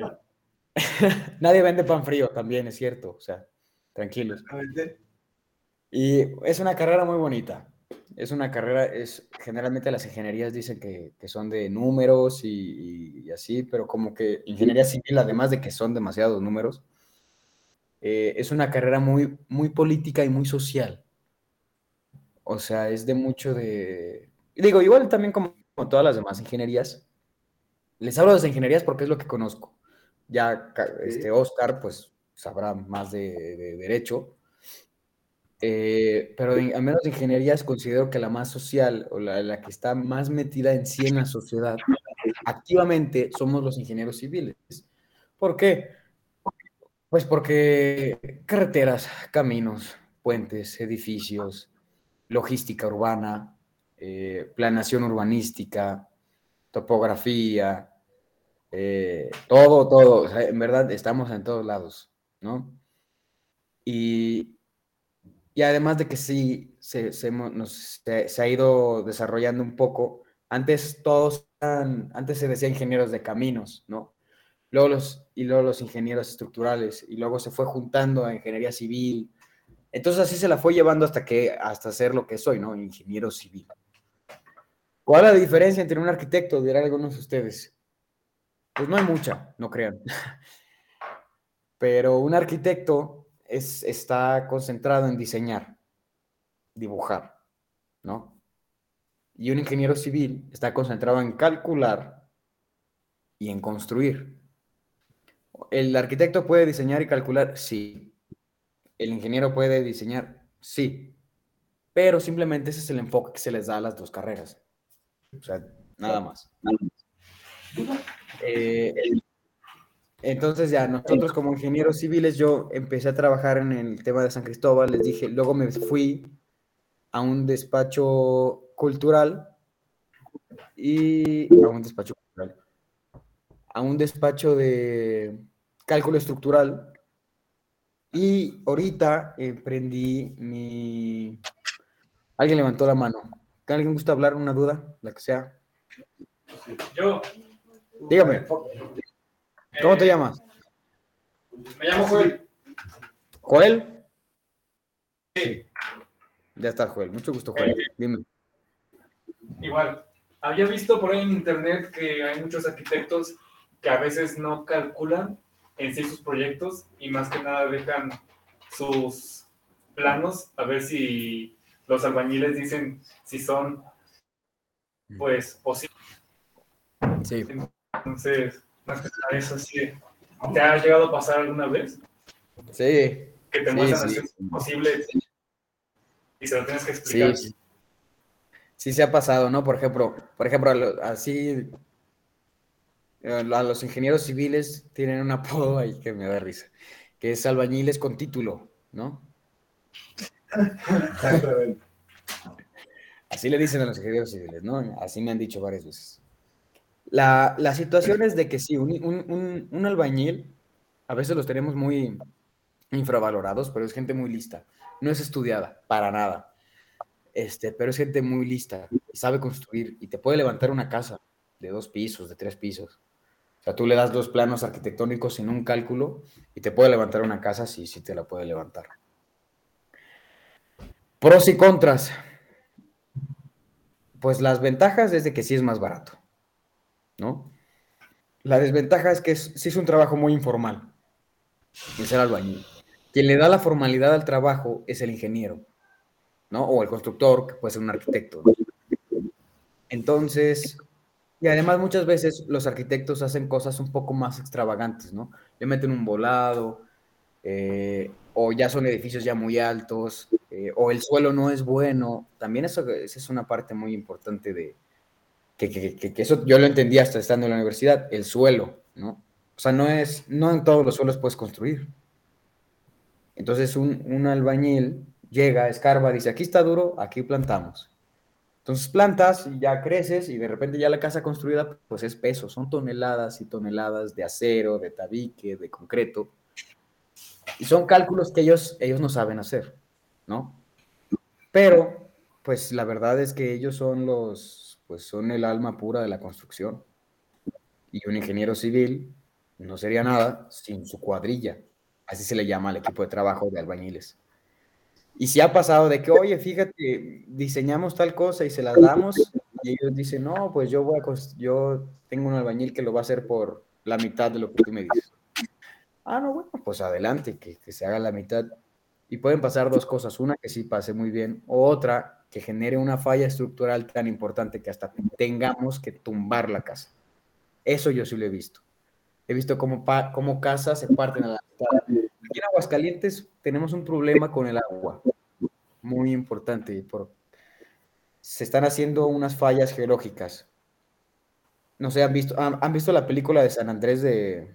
B: (laughs) nadie vende pan frío, también es cierto. O sea, tranquilos. Y es una carrera muy bonita es una carrera, es generalmente las ingenierías dicen que, son de números y, así, pero como que ingeniería civil, además de que son demasiados números, eh, es una carrera muy, muy política y muy social. O sea, es de mucho de... Digo, igual también como, todas las demás ingenierías. Les hablo de las ingenierías porque es lo que conozco. Ya este Oscar, pues, sabrá más de derecho eh, pero al menos de ingenierías considero que la más social o la, que está más metida en sí en la sociedad, activamente somos los ingenieros civiles. ¿Por qué? Pues porque carreteras, caminos, puentes, edificios, logística urbana, eh, planeación urbanística, topografía, eh, todo, todo, en verdad estamos en todos lados, ¿no? Y, y además de que sí, se, se, ha ido desarrollando un poco. Antes todos, antes se decía ingenieros de caminos, ¿no? Luego los, y luego los ingenieros estructurales, y luego se fue juntando a ingeniería civil. Entonces así se la fue llevando hasta que, hasta ser lo que soy, ¿no? Ingeniero civil. ¿Cuál es la diferencia entre un arquitecto? Dirán algunos de ustedes. Pues no hay mucha, no crean. (laughs) Pero un arquitecto está concentrado en diseñar, dibujar, ¿no? Y un ingeniero civil está concentrado en calcular y en construir. ¿El arquitecto puede diseñar y calcular? Sí. ¿El ingeniero puede diseñar? Sí. Pero simplemente ese es el enfoque que se les da a las dos carreras. O sea, nada más. Eh, entonces ya nosotros como ingenieros civiles, yo empecé a trabajar en el tema de San Cristóbal, les dije, luego me fui a un despacho cultural y a un despacho cultural, a un despacho de cálculo estructural y ahorita emprendí mi... Alguien levantó la mano. ¿Alguien gusta hablar una duda? La que sea.
C: Yo.
B: Dígame. ¿Cómo te llamas?
C: Me llamo Joel.
B: ¿Joel?
C: Sí.
B: Ya está, Joel. Mucho gusto, Joel. Dime.
C: Igual. Había visto por ahí en internet que hay muchos arquitectos que a veces no calculan en sí sus proyectos y más que nada dejan sus planos a ver si los albañiles dicen si son pues posibles.
B: Sí.
C: Entonces, más que nada eso sí. ¿Te ha llegado a pasar alguna vez?
B: Sí.
C: Que te muestran sí, sí. posible y se lo tienes que explicar.
B: Sí, sí. se ha pasado, ¿no? Por ejemplo, por ejemplo, así a los ingenieros civiles tienen un apodo ahí que me da risa, que es albañiles con título, ¿no? Así le dicen a los ingenieros civiles, ¿no? Así me han dicho varias veces. La, la situación es de que sí, un, un, un, albañil, a veces los tenemos muy infravalorados, pero es gente muy lista. No es estudiada, para nada. Este, pero es gente muy lista sabe construir y te puede levantar una casa de dos pisos, de tres pisos. O sea, tú le das dos planos arquitectónicos sin un cálculo y te puede levantar una casa, sí, sí te la puede levantar. Pros y contras. Pues las ventajas es de que sí es más barato, ¿no? La desventaja es que sí es un trabajo muy informal, el albañil. Quien le da la formalidad al trabajo es el ingeniero, ¿no? O el constructor, que puede ser un arquitecto. Entonces, y además muchas veces los arquitectos hacen cosas un poco más extravagantes, ¿no? Le meten un volado, eh, o ya son edificios ya muy altos, eh, o el suelo no es bueno. También eso, esa es una parte muy importante de que, eso yo lo entendí hasta estando en la universidad, el suelo, ¿no? O sea, no es, no en todos los suelos puedes construir. Entonces un, un albañil llega, escarba, dice, aquí está duro, aquí plantamos. Entonces plantas ya creces y de repente ya la casa construida pues es peso, son toneladas y toneladas de acero, de tabique, de concreto. Y son cálculos que ellos, ellos no saben hacer, ¿no? Pero, pues la verdad es que ellos son los, pues son el alma pura de la construcción. Y un ingeniero civil no sería nada sin su cuadrilla. Así se le llama al equipo de trabajo de albañiles. Y si ha pasado de que, oye, fíjate, diseñamos tal cosa y se la damos, y ellos dicen, no, pues yo voy a, yo tengo un albañil que lo va a hacer por la mitad de lo que tú me dices. Ah, no, bueno, pues adelante, que, se haga la mitad. Y pueden pasar dos cosas, una que sí pase muy bien, o otra que genere una falla estructural tan importante que hasta tengamos que tumbar la casa. Eso yo sí lo he visto. He visto cómo, cómo casas se parten a la mitad. Aquí en Aguascalientes tenemos un problema con el agua, muy importante. Por, se están haciendo unas fallas geológicas. No sé, ¿han visto, han visto la película de San Andrés de,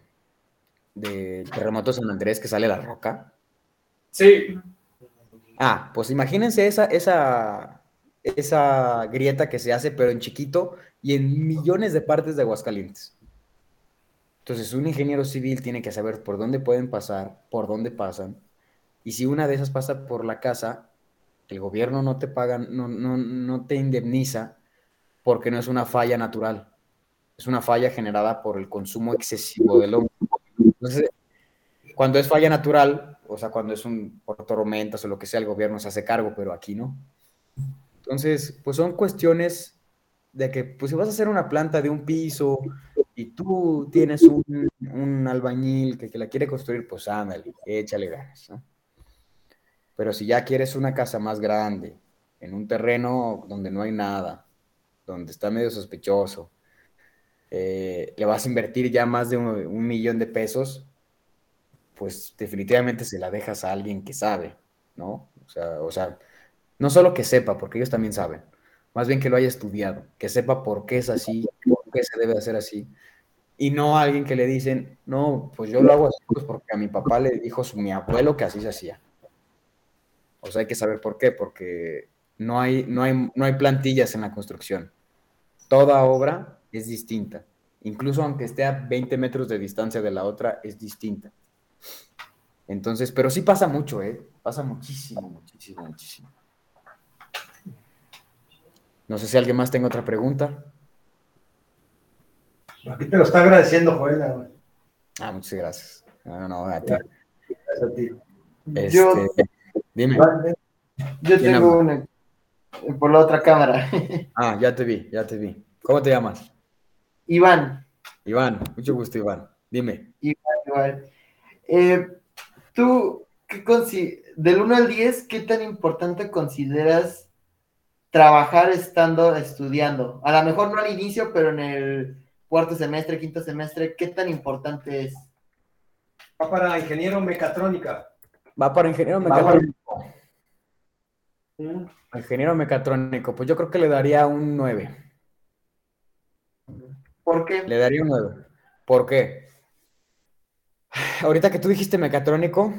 B: de Terremoto San Andrés que sale la roca?
C: Sí.
B: Ah, pues imagínense esa, esa, esa grieta que se hace, pero en chiquito y en millones de partes de Aguascalientes. Entonces, un ingeniero civil tiene que saber por dónde pueden pasar, por dónde pasan. Y si una de esas pasa por la casa, el gobierno no te paga, no, no, no te indemniza porque no es una falla natural. Es una falla generada por el consumo excesivo del hombre. Entonces, cuando es falla natural, o sea, cuando es un por tormentas o lo que sea, el gobierno se hace cargo, pero aquí no. Entonces, pues son cuestiones de que, pues si vas a hacer una planta de un piso y tú tienes un, un albañil que, que, la quiere construir, pues ándale, échale ganas, ¿no? Pero si ya quieres una casa más grande, en un terreno donde no hay nada, donde está medio sospechoso, eh, le vas a invertir ya más de un, millón de pesos, pues definitivamente se la dejas a alguien que sabe, ¿no? O sea, no solo que sepa, porque ellos también saben, más bien que lo haya estudiado, que sepa por qué es así, por qué se debe hacer así, y no a alguien que le dicen, no, pues yo lo hago así pues porque a mi papá le dijo su, mi abuelo que así se hacía. O sea, hay que saber por qué, porque no hay, no hay, no hay plantillas en la construcción. Toda obra es distinta. Incluso aunque esté a 20 metros de distancia de la otra, es distinta. Entonces, pero sí pasa mucho, ¿eh? Pasa muchísimo, muchísimo, muchísimo. No sé si alguien más tenga otra pregunta.
A: Aquí te lo está agradeciendo, Joel.
B: Ah, muchas gracias. No, no, a ti. Gracias a ti.
D: Este, yo, dime. Yo tengo una por la otra cámara.
B: Ah, ya te vi, ya te vi. ¿Cómo te llamas?
D: Iván.
B: Iván, mucho gusto, Iván. Dime.
D: Iván, Iván. Eh, tú, ¿qué del 1 al 10, ¿qué tan importante consideras trabajar estando estudiando? A lo mejor no al inicio, pero en el cuarto semestre, quinto semestre, ¿qué tan importante es?
A: Va para ingeniero mecatrónica.
B: Va para ingeniero mecatrónico. Ingeniero mecatrónico, pues yo creo que le daría un 9.
D: ¿Por qué?
B: Le daría un 9. ¿Por qué? (sighs) Ahorita que tú dijiste mecatrónico,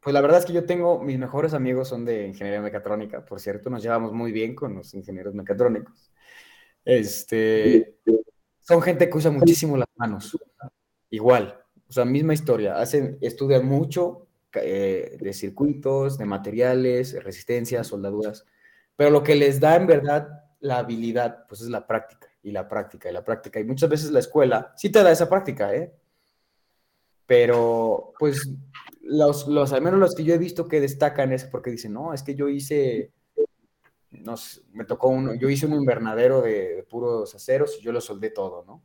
B: Pues la verdad es que yo tengo, mis mejores amigos son de ingeniería mecatrónica, por cierto, nos llevamos muy bien con los ingenieros mecatrónicos. Este, son gente que usa muchísimo las manos, igual, o sea, misma historia, hacen, estudian mucho eh, de circuitos, de materiales, resistencias, soldaduras, pero lo que les da en verdad la habilidad, pues es la práctica, y la práctica, y la práctica, y muchas veces la escuela sí te da esa práctica, ¿eh? Pero, pues, los, al menos los que yo he visto que destacan es porque dicen, no, es que yo hice, no me tocó uno, yo hice un invernadero de, puros aceros y yo lo soldé todo, ¿no?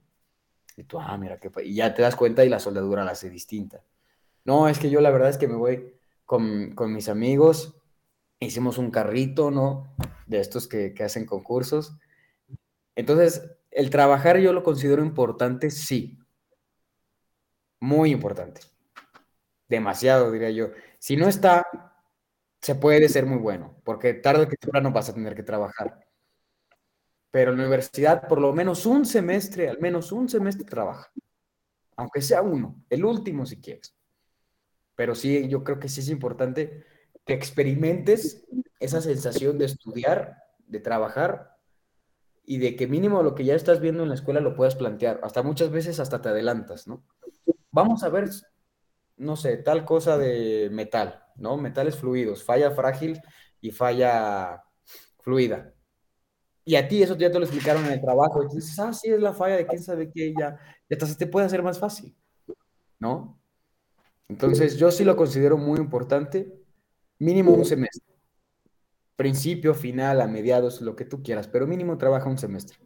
B: Y tú, ah, mira, qué y ya te das cuenta y la soldadura la hace distinta. No, es que yo la verdad es que me voy con, con mis amigos, hicimos un carrito, ¿no? De estos que, que hacen concursos. Entonces, el trabajar yo lo considero importante, sí, muy importante. Demasiado, diría yo. Si no está, se puede ser muy bueno, porque tarde o temprano vas a tener que trabajar. Pero en la universidad, por lo menos un semestre, al menos un semestre trabaja. Aunque sea uno, el último si quieres. Pero sí, yo creo que sí es importante que experimentes esa sensación de estudiar, de trabajar y de que mínimo lo que ya estás viendo en la escuela lo puedas plantear. Hasta muchas veces hasta te adelantas, ¿no? Vamos a ver, no sé, tal cosa de metal, ¿no? Metales fluidos, falla frágil y falla fluida. Y a ti eso ya te lo explicaron en el trabajo y dices, ah, sí, es la falla de quién sabe qué, ya, ya se te puede hacer más fácil, ¿no? Entonces yo sí lo considero muy importante, mínimo un semestre. Principio, final, a mediados, lo que tú quieras, pero mínimo trabaja un semestre.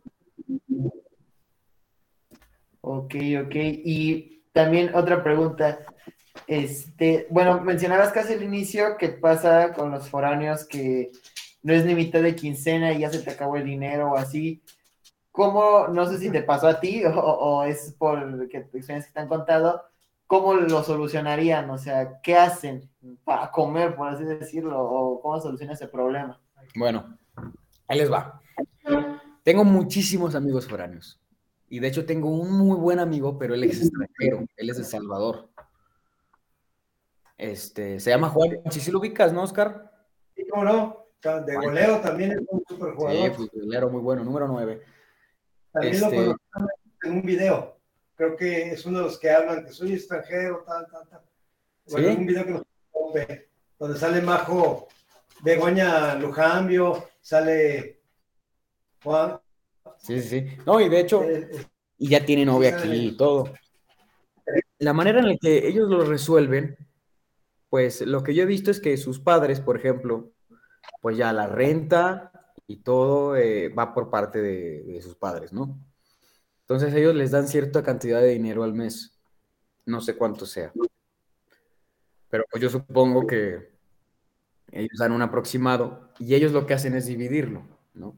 D: Ok, ok. Y también otra pregunta. Este, bueno, mencionabas casi al inicio que pasa con los foráneos que no es ni mitad de quincena y ya se te acabó el dinero o así. ¿Cómo, no sé si te pasó a ti (laughs) o, es por que tu experiencia te han contado, cómo lo solucionarían? O sea, ¿qué hacen para comer, por así decirlo? ¿O cómo soluciona ese problema?
B: Bueno, ahí les va. Tengo muchísimos amigos foráneos. Y de hecho tengo un muy buen amigo, pero él es extranjero, él es de Salvador. Este, se llama Juan, si sí lo ubicas, ¿no, Oscar?
A: Sí, cómo no, de goleo también es un super jugador.
B: Sí, pues golero muy bueno, número 9.
A: También lo este conozco en un video, creo que es uno de los que hablan que soy extranjero, tal, tal, tal. Bueno, un video que nos donde sale Majo Begoña Lujambio, sale Juan,
B: Sí, sí, sí. No, y de hecho, y ya tiene novia aquí y todo. La manera en la que ellos lo resuelven, pues lo que yo he visto es que sus padres, por ejemplo, pues ya la renta y todo eh, va por parte de, sus padres, ¿no? Entonces ellos les dan cierta cantidad de dinero al mes, no sé cuánto sea. Pero pues yo supongo que ellos dan un aproximado y ellos lo que hacen es dividirlo, ¿no?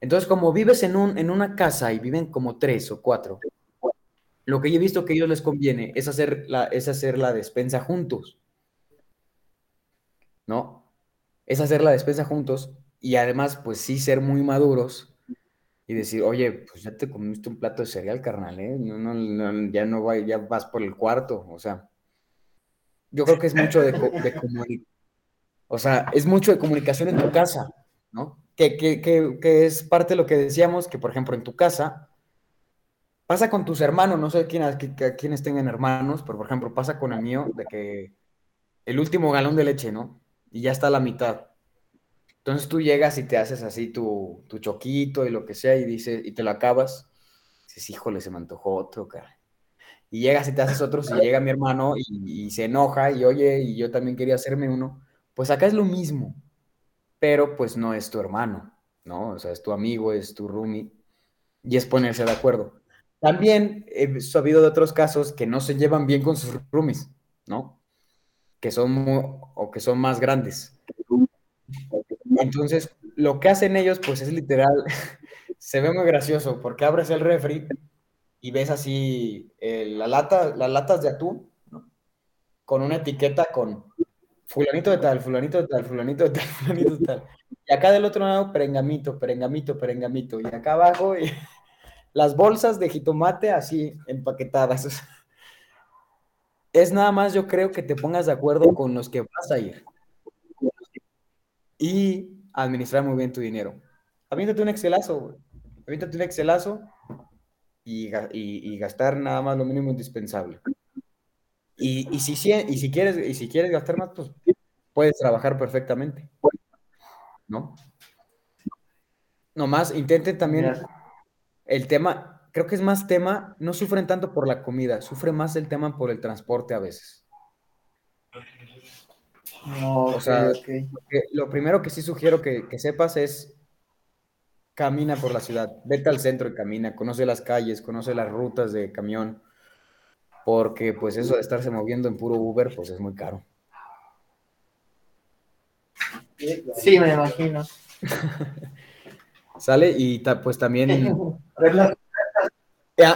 B: Entonces, como vives en, un, en una casa y viven como tres o cuatro, lo que yo he visto que a ellos les conviene es hacer la, es hacer la despensa juntos. ¿No? Es hacer la despensa juntos y además, pues sí, ser muy maduros y decir, oye, pues ya te comiste un plato de cereal, carnal, ¿eh? ya no va, ya vas por el cuarto, o sea. Yo creo que es mucho de, de o sea, es mucho de comunicación en tu casa, ¿no? Que, es parte de lo que decíamos, que por ejemplo en tu casa, pasa con tus hermanos, no sé quién, quiénes tengan hermanos, pero por ejemplo pasa con el mío, de que el último galón de leche, ¿no? Y ya está a la mitad. Entonces tú llegas y te haces así tu, choquito y lo que sea y dices, y te lo acabas. Dices, híjole, se me antojó otro, cara. Y llegas y te haces otro, y llega mi hermano y, y se enoja y oye, y yo también quería hacerme uno. Pues acá es lo mismo pero pues no es tu hermano, ¿no? O sea, es tu amigo, es tu roomie, y es ponerse de acuerdo. También he sabido de otros casos que no se llevan bien con sus roomies, ¿no? Que son o que son más grandes. Entonces, lo que hacen ellos, pues es literal, (laughs) se ve muy gracioso, porque abres el refri y ves así eh, la lata, las latas de atún, ¿no? Con una etiqueta con fulanito de tal, fulanito de tal, fulanito de tal, (laughs) fulanito de tal. Y acá del otro lado, perengamito, perengamito, perengamito. Y acá abajo, (laughs) las bolsas de jitomate así empaquetadas. es nada más yo creo que te pongas de acuerdo con los que vas a ir y administrar muy bien tu dinero. Aviéntate un excelazo, güey. Aviéntate un excelazo y, y, gastar nada más lo mínimo indispensable. Y, y, si, y, si quieres, y si quieres gastar más, pues puedes trabajar perfectamente. ¿No? Nomás intenten también el tema, creo que es más tema, no sufren tanto por la comida, sufre más el tema por el transporte a veces. o sea, lo primero que sí sugiero que, que sepas es camina por la ciudad, vete al centro y camina, conoce las calles, conoce las rutas de camión, porque pues eso de estarse moviendo en puro Uber, pues es muy caro.
D: Sí, me imagino. (laughs)
B: ¿Sale? Y pues también... (laughs)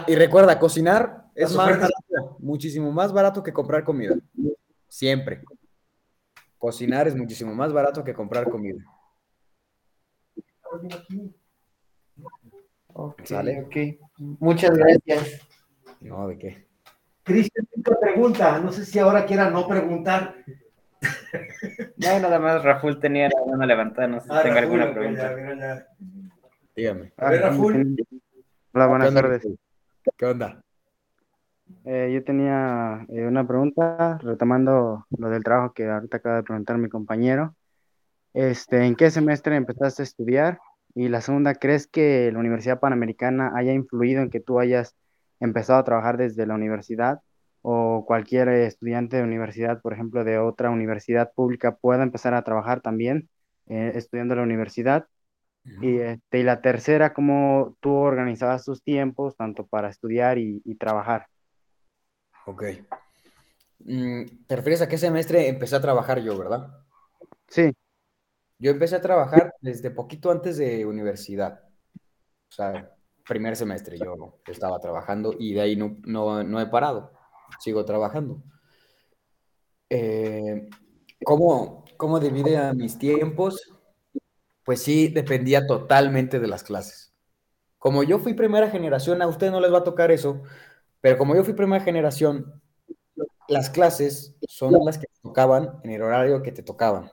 B: y recuerda, cocinar es más muchísimo más barato que comprar comida. Siempre. Cocinar es muchísimo más barato que comprar comida.
D: ¿Sale? ok. Muchas gracias.
B: No, ¿de qué?
A: Cristian, pregunta. No sé si ahora quiera no preguntar. (laughs)
E: No, nada más Raful tenía la mano levantada. No sé si ah, tenga alguna pregunta.
B: Dígame.
A: A ver, Raful.
F: Hola, buenas tardes.
B: ¿Qué onda?
F: Eh, yo tenía eh, una pregunta retomando lo del trabajo que ahorita acaba de preguntar mi compañero. Este, ¿En qué semestre empezaste a estudiar? Y la segunda, ¿crees que la Universidad Panamericana haya influido en que tú hayas empezado a trabajar desde la universidad o cualquier estudiante de universidad, por ejemplo, de otra universidad pública, pueda empezar a trabajar también eh, estudiando en la universidad? Y, este, y la tercera, ¿cómo tú organizabas tus tiempos tanto para estudiar y, trabajar?
B: Ok. Mm, ¿Te refieres a qué semestre empecé a trabajar yo, verdad?
F: Sí.
B: Yo empecé a trabajar desde poquito antes de universidad. O sea, primer semestre yo estaba trabajando y de ahí no, no, he parado. Sigo trabajando. Eh, ¿cómo, ¿Cómo mis tiempos? pues sí dependía totalmente de las clases. Como yo fui primera generación, a ustedes no les va a tocar eso, pero como yo fui primera generación, las clases son las que tocaban en el horario que te tocaban,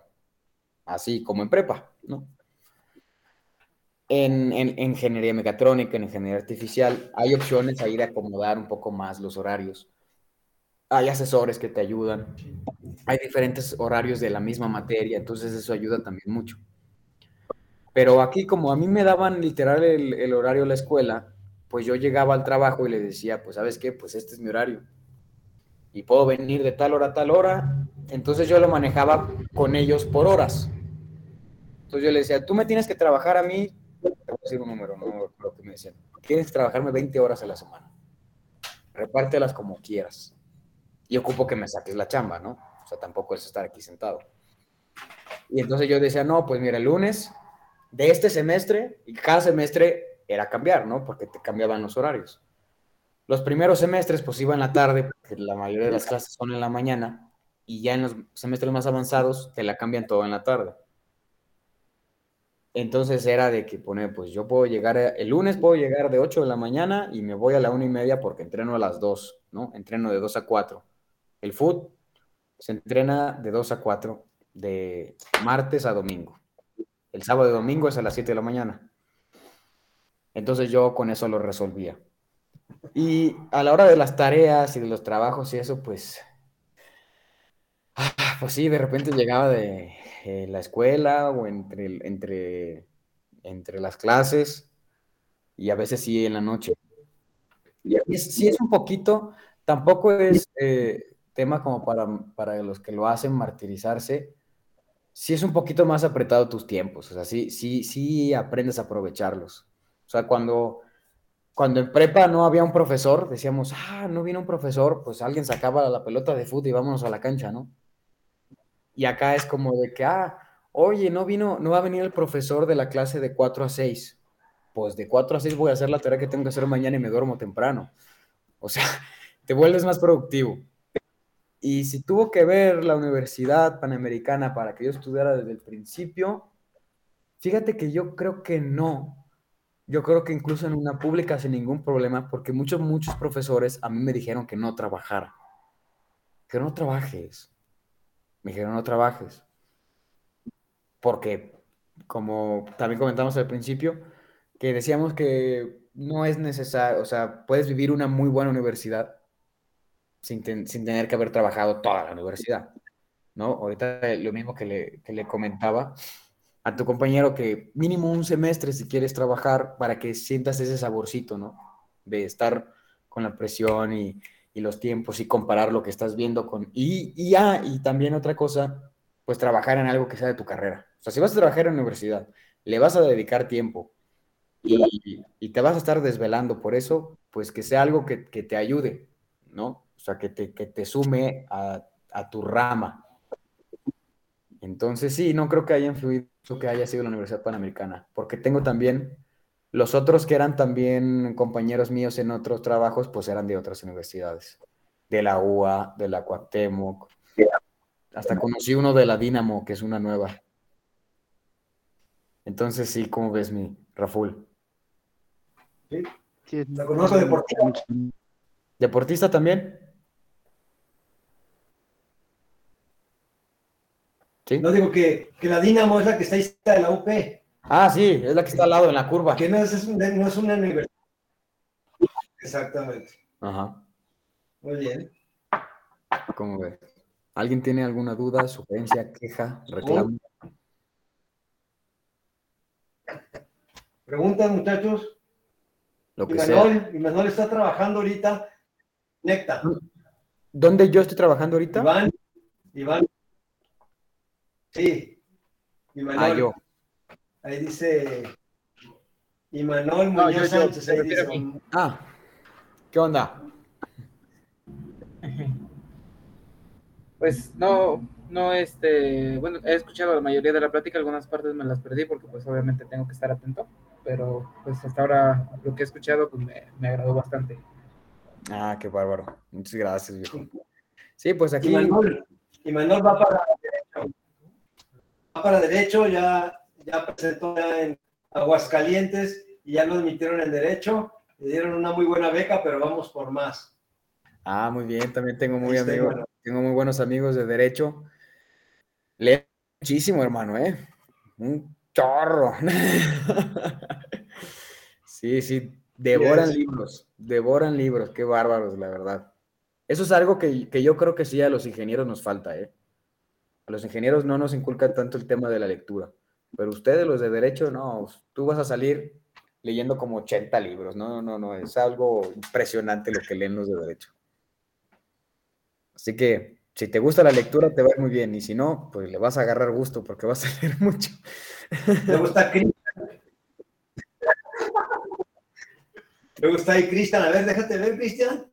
B: así como en prepa, ¿no? En, en, ingeniería mecatrónica, en ingeniería artificial, hay opciones ahí de acomodar un poco más los horarios. Hay asesores que te ayudan, hay diferentes horarios de la misma materia, entonces eso ayuda también mucho. Pero aquí, como a mí me daban literal el, horario de la escuela, pues yo llegaba al trabajo y le decía, pues, ¿sabes qué? Pues este es mi horario. Y puedo venir de tal hora a tal hora. Entonces yo lo manejaba con ellos por horas. Entonces yo le decía, tú me tienes que trabajar a mí, decir un número, no lo que me decían. Que trabajarme 20 horas a la semana. Repártelas como quieras. Y ocupo que me saques la chamba, ¿no? O sea, tampoco es estar aquí sentado. Y entonces yo decía, no, pues mira, el lunes de este semestre y cada semestre era cambiar, ¿no? Porque te cambiaban los horarios. Los primeros semestres pues iba en la tarde, porque la mayoría de las clases son en la mañana, y ya en los semestres más avanzados te la cambian todo en la tarde. Entonces era de que pone, pues yo puedo llegar, el lunes puedo llegar de 8 de la mañana y me voy a la una y media porque entreno a las 2, ¿no? Entreno de 2 a 4. El foot se entrena de 2 a 4, de martes a domingo. El sábado y domingo es a las 7 de la mañana. Entonces yo con eso lo resolvía. Y a la hora de las tareas y de los trabajos y eso, pues, ah, pues sí, de repente llegaba de eh, la escuela o entre, entre, entre las clases y a veces sí en la noche. Y sí es un poquito, tampoco es eh, tema como para, para los que lo hacen martirizarse, sí es un poquito más apretado tus tiempos, o sea, sí, sí, sí aprendes a aprovecharlos. O sea, cuando, cuando en prepa no había un profesor, decíamos, ah, no vino un profesor, pues alguien sacaba la pelota de fútbol y vámonos a la cancha, ¿no? Y acá es como de que, ah, oye, no vino, no va a venir el profesor de la clase de 4 a 6. Pues de 4 a 6 voy a hacer la tarea que tengo que hacer mañana y me duermo temprano. O sea, (laughs) te vuelves más productivo. Y si tuvo que ver la Universidad Panamericana para que yo estudiara desde el principio, fíjate que yo creo que no. Yo creo que incluso en una pública sin ningún problema, porque muchos, muchos profesores a mí me dijeron que no trabajara. dijeron, no trabajes. Me dijeron, no trabajes. Porque, como también comentamos al principio, que decíamos que no es necesario, o sea, puedes vivir una muy buena universidad sin, sin tener que haber trabajado toda la universidad, ¿no? Ahorita lo mismo que le, que le comentaba a tu compañero que mínimo un semestre si quieres trabajar para que sientas ese saborcito, ¿no? De estar con la presión y, y los tiempos y comparar lo que estás viendo con... Y, y, ah, y también otra cosa, pues trabajar en algo que sea de tu carrera. O sea, si vas a trabajar en universidad, le vas a dedicar tiempo y, y te vas a estar desvelando por eso, pues que sea algo que, que te ayude, ¿no? O sea, que te, que te sume a, a tu rama. Entonces, sí, no creo que haya influido que haya sido la Universidad Panamericana, porque tengo también los otros que eran también compañeros míos en otros trabajos, pues eran de otras universidades, de la UA, de la Cuauhtémoc. Hasta conocí uno de la Dinamo, que es una nueva. Entonces, sí, ¿cómo ves mi Raful?
A: Sí, sí la conozco deportista.
B: ¿Deportista también?
A: ¿Sí? No digo que, que la Dinamo es la que está ahí de la UP.
B: Ah, sí, es la que está al lado en la curva.
A: Que no es, no es una universidad. Exactamente.
B: Ajá.
A: Muy bien.
B: ¿Cómo ves? ¿Alguien tiene alguna duda, sugerencia, queja, reclamo?
A: Preguntan, muchachos.
B: Lo que
A: Imanol, sea. Imanol está trabajando ahorita. Necta.
B: ¿Dónde yo estoy trabajando ahorita?
A: Iván. Iván. Sí. Imanol.
B: Ah, yo.
A: Ahí dice Imanol no, Muñoz yo, yo, Sánchez. Ahí dice,
B: ah, ¿qué onda?
E: Pues no, no, este, bueno, he escuchado la mayoría de la plática, algunas partes me las perdí porque pues obviamente tengo que estar atento, pero pues hasta ahora lo que he escuchado pues me, me agradó bastante.
B: Ah, qué bárbaro. Muchas gracias, viejo. Sí, pues aquí.
A: Imanol, Imanol va para derecho. Va para derecho, ya ya presentó en Aguascalientes y ya lo admitieron en derecho. Le dieron una muy buena beca, pero vamos por más.
B: Ah, muy bien. También tengo muy amigos, tengo muy buenos amigos de derecho. Leo muchísimo, hermano, ¿eh? Un chorro. (laughs) sí, sí. Devoran libros, devoran libros. Qué bárbaros, la verdad. Eso es algo que, que yo creo que sí a los ingenieros nos falta, ¿eh? A los ingenieros no nos inculcan tanto el tema de la lectura. Pero ustedes, los de derecho, no, tú vas a salir leyendo como 80 libros, no, no, no, es algo impresionante lo que leen los de derecho. Así que si te gusta la lectura te va a ir muy bien y si no, pues le vas a agarrar gusto porque vas a leer (laughs) mucho.
A: ¿Te gusta Cristian? ¿Te gusta ahí Cristian? A ver, déjate ver, Cristian.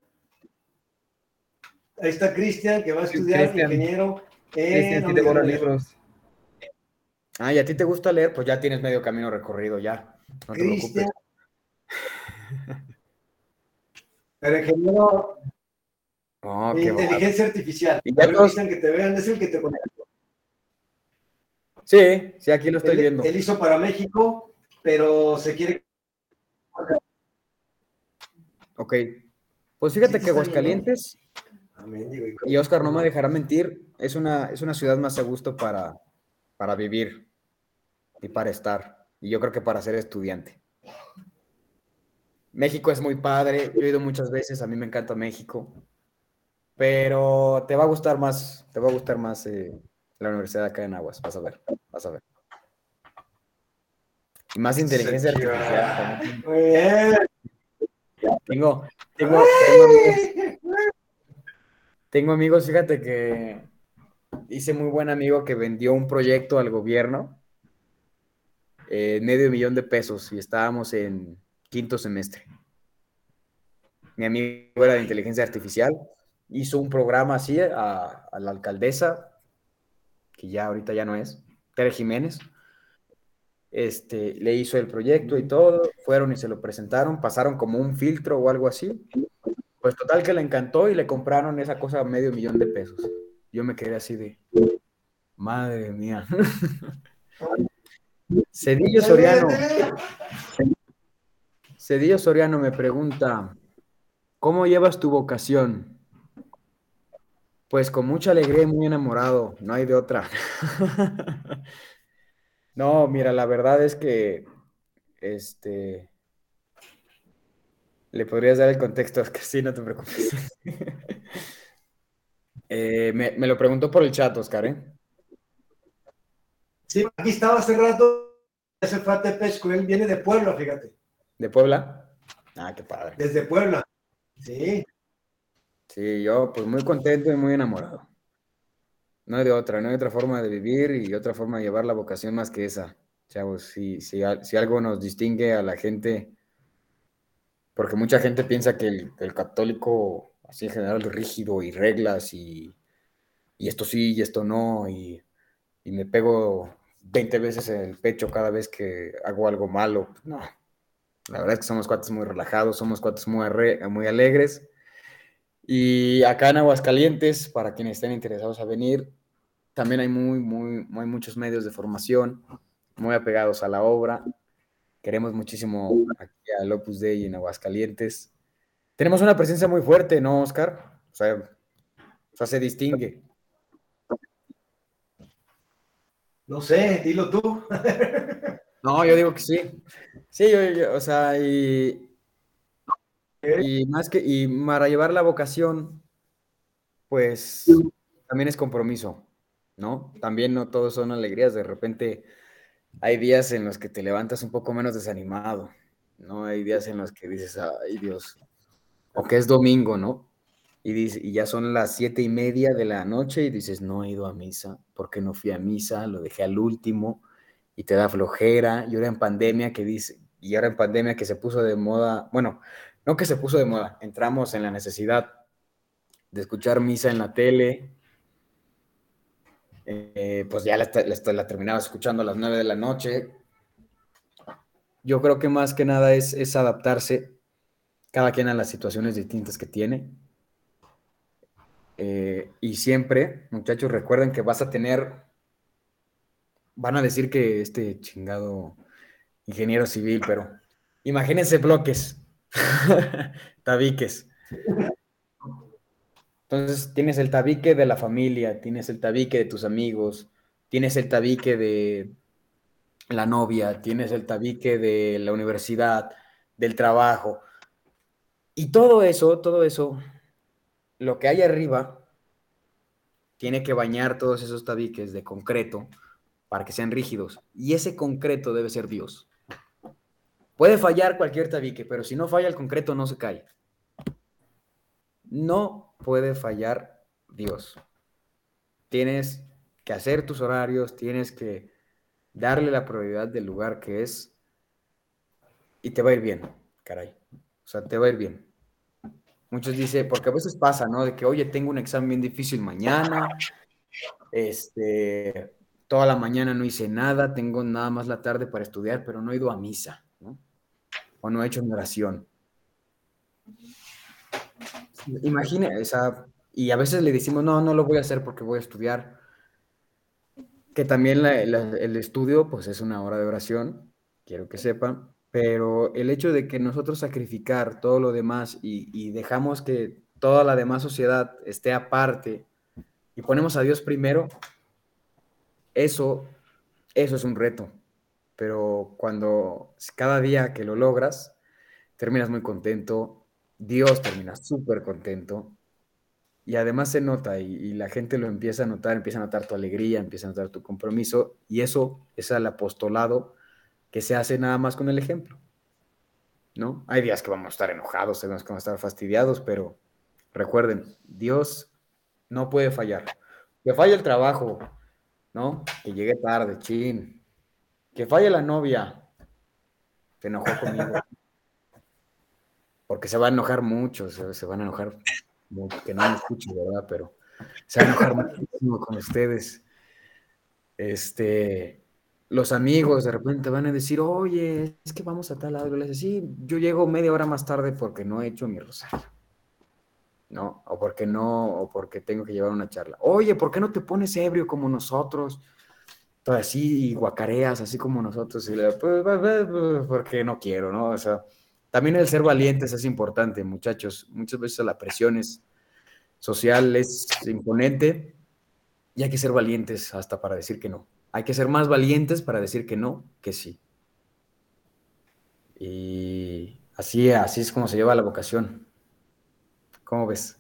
A: Ahí está Cristian, que va a estudiar ingeniero.
E: En sí, devora libros.
B: Ah, y a ti te gusta leer, pues ya tienes medio camino recorrido ya. No te preocupes. (laughs)
A: Pero ingeniero
B: oh,
A: de inteligencia artificial.
B: Y ya todos...
A: dicen que te vean, es el que te
B: Sí, sí, aquí lo estoy
A: él,
B: viendo.
A: Él hizo para México, pero se quiere.
B: Ok. Pues fíjate que Aguascalientes, y Oscar no me dejará mentir, es una, es una ciudad más a gusto para, para vivir y para estar. Y yo creo que para ser estudiante. México es muy padre, yo he ido muchas veces, a mí me encanta México, pero te va a gustar más, te va a gustar más eh, la universidad acá en Aguas, vas a ver, vas a ver. Y más inteligencia artificial. Tengo, tengo, tengo amigos, tengo amigos, fíjate que hice muy buen amigo que vendió un proyecto al gobierno eh, medio millón de pesos y estábamos en quinto semestre. Mi amigo era de inteligencia artificial, hizo un programa así a, la alcaldesa, que ya ahorita ya no es, Tere Jiménez. Este, le hizo el proyecto y todo, fueron y se lo presentaron, pasaron como un filtro o algo así. Pues total que le encantó y le compraron esa cosa a medio millón de pesos. Yo me quedé así de, madre mía. (laughs) Cedillo Soriano. Cedillo Soriano me pregunta, ¿cómo llevas tu vocación? Pues con mucha alegría y muy enamorado, no hay de otra. (laughs) No, mira, la verdad es que este le podrías dar el contexto, que sí, no te preocupes. (laughs) Eh, me, me lo preguntó por el chat, Oscar, ¿eh?
A: Sí, aquí estaba hace rato, ese fue a Tepesco, él viene de Puebla, fíjate,
B: ¿De Puebla? Ah, qué padre.
A: desde Puebla. Sí,
B: Sí, yo pues muy contento y muy enamorado. No hay de otra, no hay otra forma de vivir y otra forma de llevar la vocación más que esa. Chavos, si, si, si algo nos distingue a la gente, porque mucha gente piensa que el, el católico, así en general, es rígido y reglas y, y esto sí y esto no, y, y me pego 20 veces en el pecho cada vez que hago algo malo. No, la verdad es que somos cuates muy relajados, somos cuates muy, muy alegres. Y acá en Aguascalientes, para quienes estén interesados a venir, también hay muy, muy, muchos medios de formación, muy apegados a la obra. Queremos muchísimo aquí al Opus Dei en Aguascalientes. Tenemos una presencia muy fuerte, ¿no, Oscar? O sea, se distingue.
A: No sé, dilo tú. (laughs)
B: No, yo digo que sí. Sí, yo, yo- o sea, y, y más que, y para llevar la vocación, pues también es compromiso, ¿no? También no todos son alegrías, de repente hay días en los que te levantas un poco menos desanimado, ¿no? Hay días en los que dices, ay Dios, o que es domingo, ¿no? Y, dice- y ya son las siete y media de la noche y dices, no he ido a misa, ¿por qué no fui a misa? Lo dejé al último y te da flojera. Y ahora en pandemia que dice, y ahora en pandemia que se puso de moda, bueno, no que se puso de moda, entramos en la necesidad de escuchar misa en la tele. eh, pues ya la, la terminaba escuchando a las nueve de la noche. Yo creo que más que nada es, es adaptarse cada quien a las situaciones distintas que tiene. Eh, y siempre, muchachos, recuerden que vas a tener, van a decir que este chingado ingeniero civil, pero imagínense bloques, (laughs) tabiques. Entonces tienes el tabique de la familia, tienes el tabique de tus amigos, tienes el tabique de la novia, tienes el tabique de la universidad, del trabajo. Y todo eso, todo eso, lo que hay arriba, tiene que bañar todos esos tabiques de concreto para que sean rígidos. Y ese concreto debe ser Dios. Puede fallar cualquier tabique, pero si no falla el concreto, no se cae. No puede fallar Dios. Tienes que hacer tus horarios, tienes que darle la prioridad del lugar que es y te va a ir bien, caray. O sea, te va a ir bien. Muchos dicen, porque a veces pasa, ¿no? De que, oye, tengo un examen bien difícil mañana, este, toda la mañana no hice nada, tengo nada más la tarde para estudiar, pero no he ido a misa, ¿no? O no he hecho mi oración. Imagina, o sea, y a veces le decimos, no, no lo voy a hacer porque voy a estudiar. Que también el estudio, pues es una hora de oración, quiero que sepan, pero el hecho de que nosotros sacrificar todo lo demás y, dejamos que toda la demás sociedad esté aparte y ponemos a Dios primero, eso, eso es un reto. Pero cuando cada día que lo logras, terminas muy contento, Dios termina súper contento y además se nota y, y la gente lo empieza a notar, empieza a notar tu alegría, empieza a notar tu compromiso y eso es el apostolado que se hace nada más con el ejemplo. ¿No? Hay días que vamos a estar enojados, hay días que vamos a estar fastidiados, pero recuerden, Dios no puede fallar. Que falle el trabajo, ¿no? Que llegue tarde, chin. Que falle la novia. Se enojó conmigo. Porque se va a enojar mucho, se, van a enojar que no me escuchen, ¿verdad? Pero se va a enojar muchísimo con ustedes. Este, los amigos de repente van a decir, oye, es que vamos a tal lado. Yo les digo, sí, yo llego media hora más tarde porque no he hecho mi rosario. ¿No? O porque no, o porque tengo que llevar una charla. Oye, ¿por qué no te pones ebrio como nosotros? Todo así, y guacareas, así como nosotros. Y le, pues, porque no quiero, ¿no? O sea, también el ser valientes es importante, muchachos. Muchas veces la presión es, social es imponente y hay que ser valientes hasta para decir que no. Hay que ser más valientes para decir que no, que sí. Y así, así es como se lleva la vocación. ¿Cómo ves?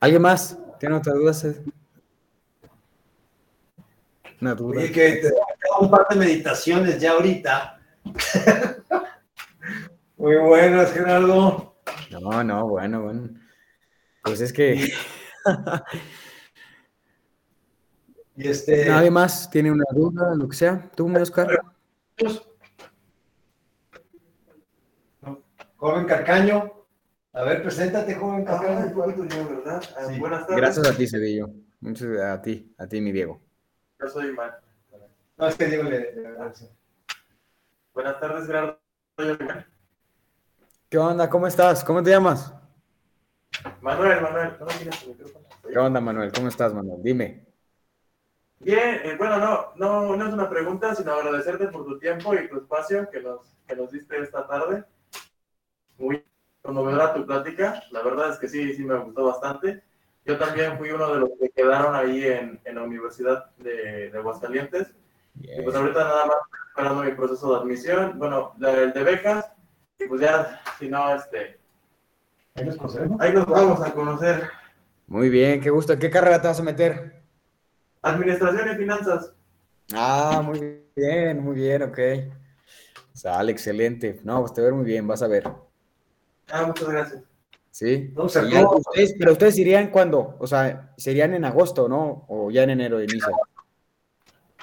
B: ¿Alguien más? ¿Tiene otra duda?
A: Una duda. que te un par de meditaciones ya ahorita. (laughs) Muy buenas, Gerardo.
B: No, no, bueno, bueno. Pues es que. (laughs)
A: y este.
B: Nadie más tiene una duda, lo que sea. ¿Tú, Oscar?
A: Joven Carcaño. A ver, preséntate, joven Carcaño.
G: ¿verdad?
B: Ah, buenas tardes. Gracias a ti, Cedillo. Muchas gracias a ti, a ti, mi Diego.
G: Yo soy Iván.
A: No, es que Diego le.
G: Buenas tardes, Gerardo.
B: ¿Qué onda? ¿Cómo estás? ¿Cómo te llamas?
G: Manuel, Manuel.
B: ¿Qué onda, Manuel? ¿Cómo estás, Manuel? Dime.
G: Bien, eh, bueno, no, no, no es una pregunta, sino agradecerte por tu tiempo y tu espacio que nos, que nos diste esta tarde. Muy conmovedora tu plática. La verdad es que sí, sí me gustó bastante. Yo también fui uno de los que quedaron ahí en, en la Universidad de, de Aguascalientes. Y pues ahorita nada más esperando mi proceso de admisión. Bueno, el de becas. Y pues ya, si no, este.
A: Ahí nos conocemos.
G: Ahí nos vamos a conocer.
B: Muy bien, qué gusto. ¿Qué carrera te vas a meter?
G: Administración y finanzas.
B: Ah, muy bien, muy bien, ok. Sale, excelente. No, pues te ver muy bien, vas a ver.
G: Ah, muchas gracias.
B: Sí. No, ustedes, pero ustedes irían cuándo? O sea, serían en agosto, ¿no? O ya en enero de inicio.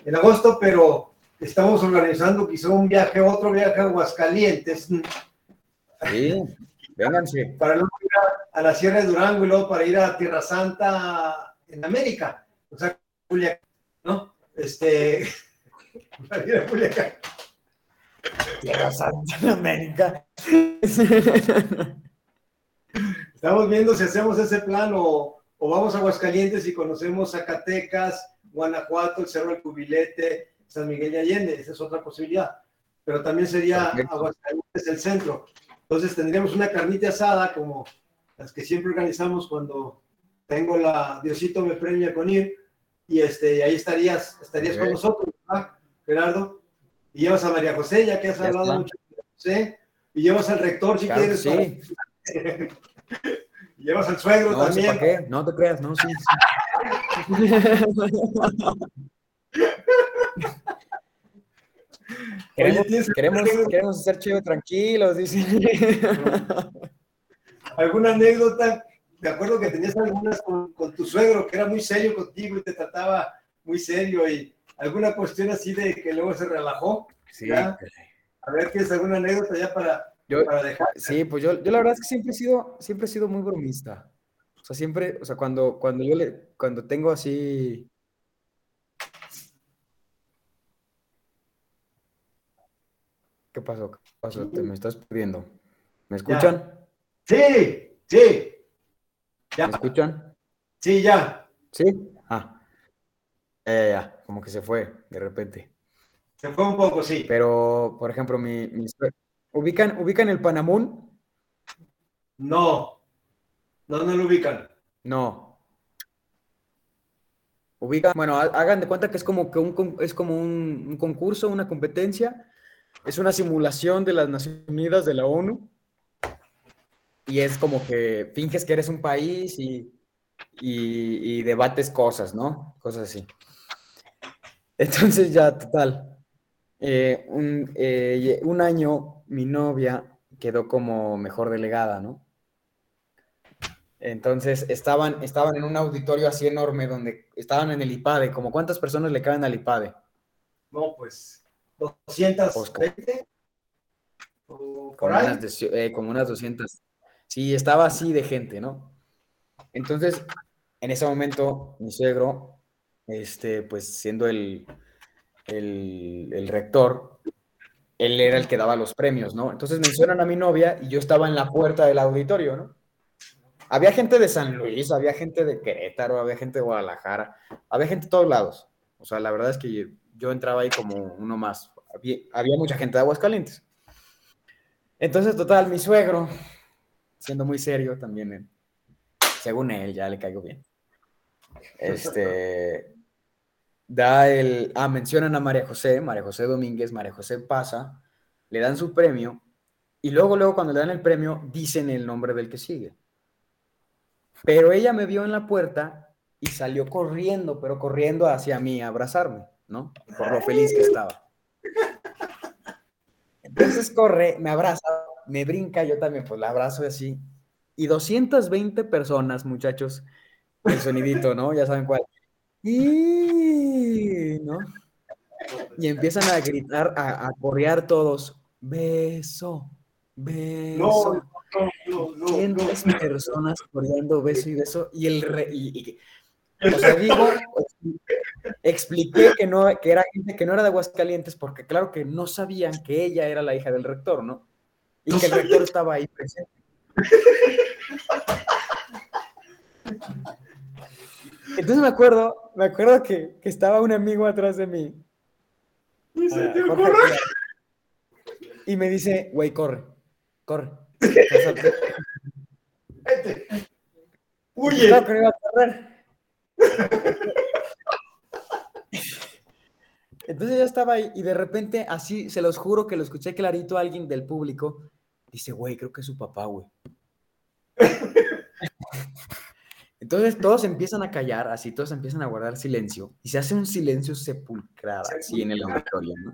A: En agosto, pero estamos organizando quizá un viaje, otro viaje a Aguascalientes.
B: Sí, vénganse.
A: Para luego ir a, la Sierra de Durango y luego para ir a Tierra Santa en América. O sea, Julia, ¿no? Este. (laughs) Para ir a Culiacán.
B: Tierra Santa América.
A: Estamos viendo si hacemos ese plan o, vamos a Aguascalientes y conocemos Zacatecas, Guanajuato, el Cerro del Cubilete, San Miguel de Allende. Esa es otra posibilidad. Pero también sería Aguascalientes el centro. Entonces tendríamos una carnita asada como las que siempre organizamos cuando tengo la Diosito me premia con ir y este ahí estarías estarías con nosotros, Gerardo. Y llevas a María José, ya que has hablado mucho de José, y llevas al rector si quieres.
B: Sí. (laughs)
A: Llevas al suegro
B: no,
A: también.
B: qué? No te creas, no, sí. (laughs) queremos, queremos, queremos ser chido tranquilos, dice. (laughs)
A: ¿Alguna anécdota? De acuerdo que tenías algunas con, tu suegro, que era muy serio contigo y te trataba muy serio, y alguna cuestión así de que luego se relajó.
B: Sí. A
A: ver, ¿tienes alguna anécdota ya para,
B: Sí, pues yo, yo la verdad es que siempre he sido, siempre he sido muy bromista. O sea, siempre, o sea, cuando, cuando yo le, cuando tengo así. ¿Qué pasó? ¿Qué pasó? Te me estás perdiendo. ¿Me escuchan?
A: Sí, sí.
B: ¿Me escuchan?
A: Sí, ya.
B: ¿Sí? Ah. Ya, ya, ya. Como que se fue de repente.
A: Se fue un poco, sí.
B: Pero, por ejemplo, mi, mi, ¿Ubican, ¿Ubican el Panamún?
A: No. No, no lo ubican.
B: No. Ubican, bueno, hagan de cuenta que es como que un, es como un, concurso, una competencia. Es una simulación de las Naciones Unidas de la ONU. Y es como que finges que eres un país y, y, y debates cosas, ¿no? Cosas así. Entonces ya, total. Eh, un, eh, un, año mi novia quedó como mejor delegada, ¿no? Entonces estaban, estaban en un auditorio así enorme donde estaban en el IPADE. ¿Como cuántas personas le caben al IPADE?
A: No, pues 220.
B: como, unas, eh, como unas 200. Sí, estaba así de gente, ¿no? Entonces, en ese momento, mi suegro, este, pues siendo el, el, rector, él era el que daba los premios, ¿no? Entonces mencionan a mi novia y yo estaba en la puerta del auditorio, ¿no? Había gente de San Luis, había gente de Querétaro, había gente de Guadalajara, había gente de todos lados. O sea, la verdad es que yo, entraba ahí como uno más. Había, había mucha gente de Aguascalientes. Entonces, total, mi suegro, siendo muy serio también, según él, ya le caigo bien. Este, (laughs) da el, ah, mencionan a María José, María José Domínguez, María José pasa, le dan su premio y luego, luego cuando le dan el premio, dicen el nombre del que sigue. Pero ella me vio en la puerta y salió corriendo, pero corriendo hacia mí a abrazarme, ¿no? Por lo feliz que estaba. (laughs) Entonces corre, me abraza, me brinca, yo también pues la abrazo así. Y 220 personas, muchachos, el sonidito, ¿no? Ya saben cuál. Y, ¿no? Y empiezan a gritar, a, a correar todos, beso, beso.
A: No, no, no,
B: personas corriendo beso y beso. Y el re, y- y- o sea, (laughs) digo, expliqué que no, que era gente que no era de Aguascalientes, porque claro que no sabían que ella era la hija del rector, ¿no? Y que el rector estaba ahí presente. Entonces me acuerdo, me acuerdo que, que estaba un amigo atrás de mí. Ah, Jorge Díaz, Y me dice, güey, corre, corre.
A: Huye.
B: Claro que no iba a correr. Entonces yo estaba ahí y de repente, así, se los juro que lo escuché clarito a alguien del público. Dice, güey, creo que es su papá, güey. (laughs) Entonces todos empiezan a callar, así, todos empiezan a guardar silencio y se hace un silencio sepulcral así en el auditorio, ¿no?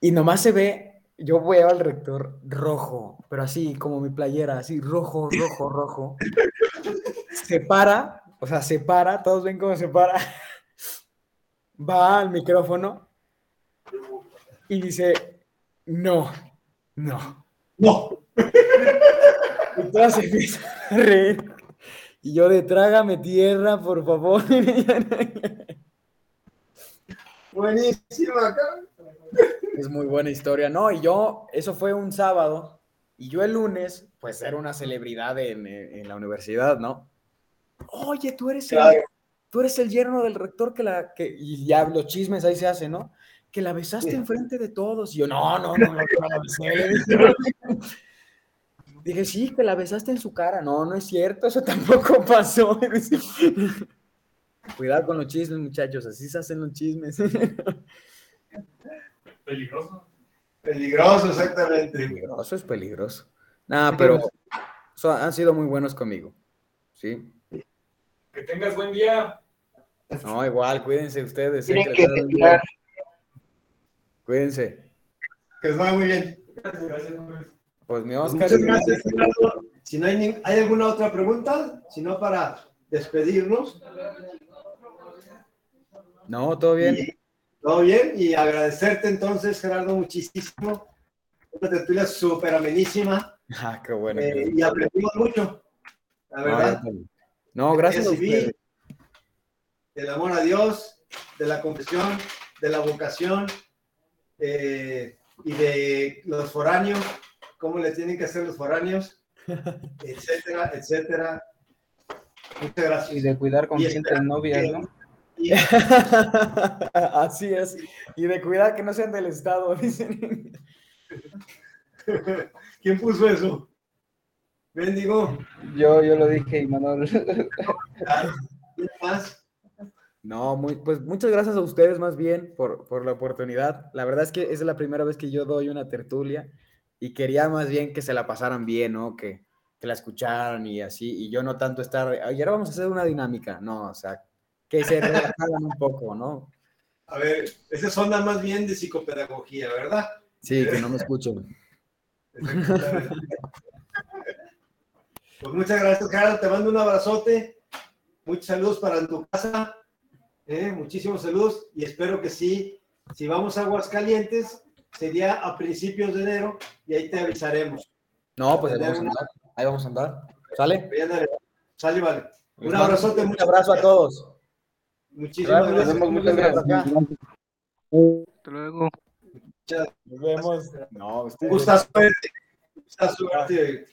B: Y nomás se ve, yo veo al rector rojo, pero así como mi playera, así rojo, rojo, rojo. Se para, o sea, se para, todos ven cómo se para. Va al micrófono y dice, no, no.
A: No. (laughs)
B: Y todas se empiezan a reír. Y yo de trágame tierra, por favor. (laughs)
A: Buenísima.
B: Es muy buena historia. No, y yo, eso fue un sábado, y yo el lunes, pues era una celebridad en, en la universidad, ¿no? Oye, tú eres el,
A: Claro.
B: tú eres el yerno del rector que la, que, y ya los chismes ahí se hacen, ¿no? Que la besaste
A: Sí.
B: enfrente de todos. Y yo, no, no, no, no, no la besé. dije. Sí, que la besaste en su cara. No, no es cierto, eso tampoco (laughs) pasó. (laughs) Cuidado con los chismes, muchachos, así se hacen los chismes. (laughs)
C: Peligroso.
A: Peligroso, exactamente.
B: Peligroso es peligroso. Nada, pero so- han sido muy buenos conmigo. Sí.
C: Que tengas buen día.
B: No, igual, cuídense ustedes.
D: Tienen
B: que
D: que retirar.
B: Cuídense.
A: Que os vaya muy bien.
B: Pues mi
A: Pues
B: Oscar.
A: muchas gracias, Gerardo. Si no hay, ni- ¿hay alguna otra pregunta, si no para despedirnos.
B: No, todo bien.
A: Y- Todo bien, y agradecerte entonces, Gerardo, muchísimo. Una tertulia súper amenísima (laughs)
B: Ah, qué bueno.
A: eh,
B: qué
A: y aprendimos mucho, la verdad.
B: No, gracias
A: Recibí del amor a Dios, de la confesión, de la vocación eh, y de los foráneos, cómo le tienen que hacer los foráneos, (laughs) etcétera, etcétera. Muchas
E: Y
A: gracias.
E: de cuidar con
A: Y espera
E: novias,
A: que-
E: ¿no?
A: Y, (laughs)
B: Así es. Y de cuidar que no sean del Estado, (laughs) dicen.
A: ¿Quién puso eso? Bendigo.
E: Yo, yo lo dije, y Manuel.
A: ¿Quién más?
B: No, muy, pues muchas gracias a ustedes más bien por, por la oportunidad. La verdad es que es la primera vez que yo doy una tertulia y quería más bien que se la pasaran bien, ¿no? Que, que la escucharan y así, y yo no tanto estar, "Ay, ahora vamos a hacer una dinámica, no, o sea, que se relajaran un poco, ¿no?
A: A ver, esa es onda más bien de psicopedagogía, ¿verdad?
B: Sí, que no me escuchen.
A: Pues muchas gracias, Gerardo. Te mando un abrazote. Muchos saludos para tu casa. ¿Eh? Muchísimos saludos. Y espero que sí. Si vamos a Aguascalientes, sería a principios de enero y ahí te avisaremos.
B: No, pues ahí vamos a andar, ahí vamos a andar. ¿Sale?
A: Sale, vale.
B: Les
A: Un abrazote.
B: Un
A: muchas
B: abrazo a
A: gracias.
B: todos.
A: Muchísimas gracias.
E: muchas gracias.
F: Hasta luego.
B: Nos vemos. No,
A: gustazo verte. Un gustazo verte.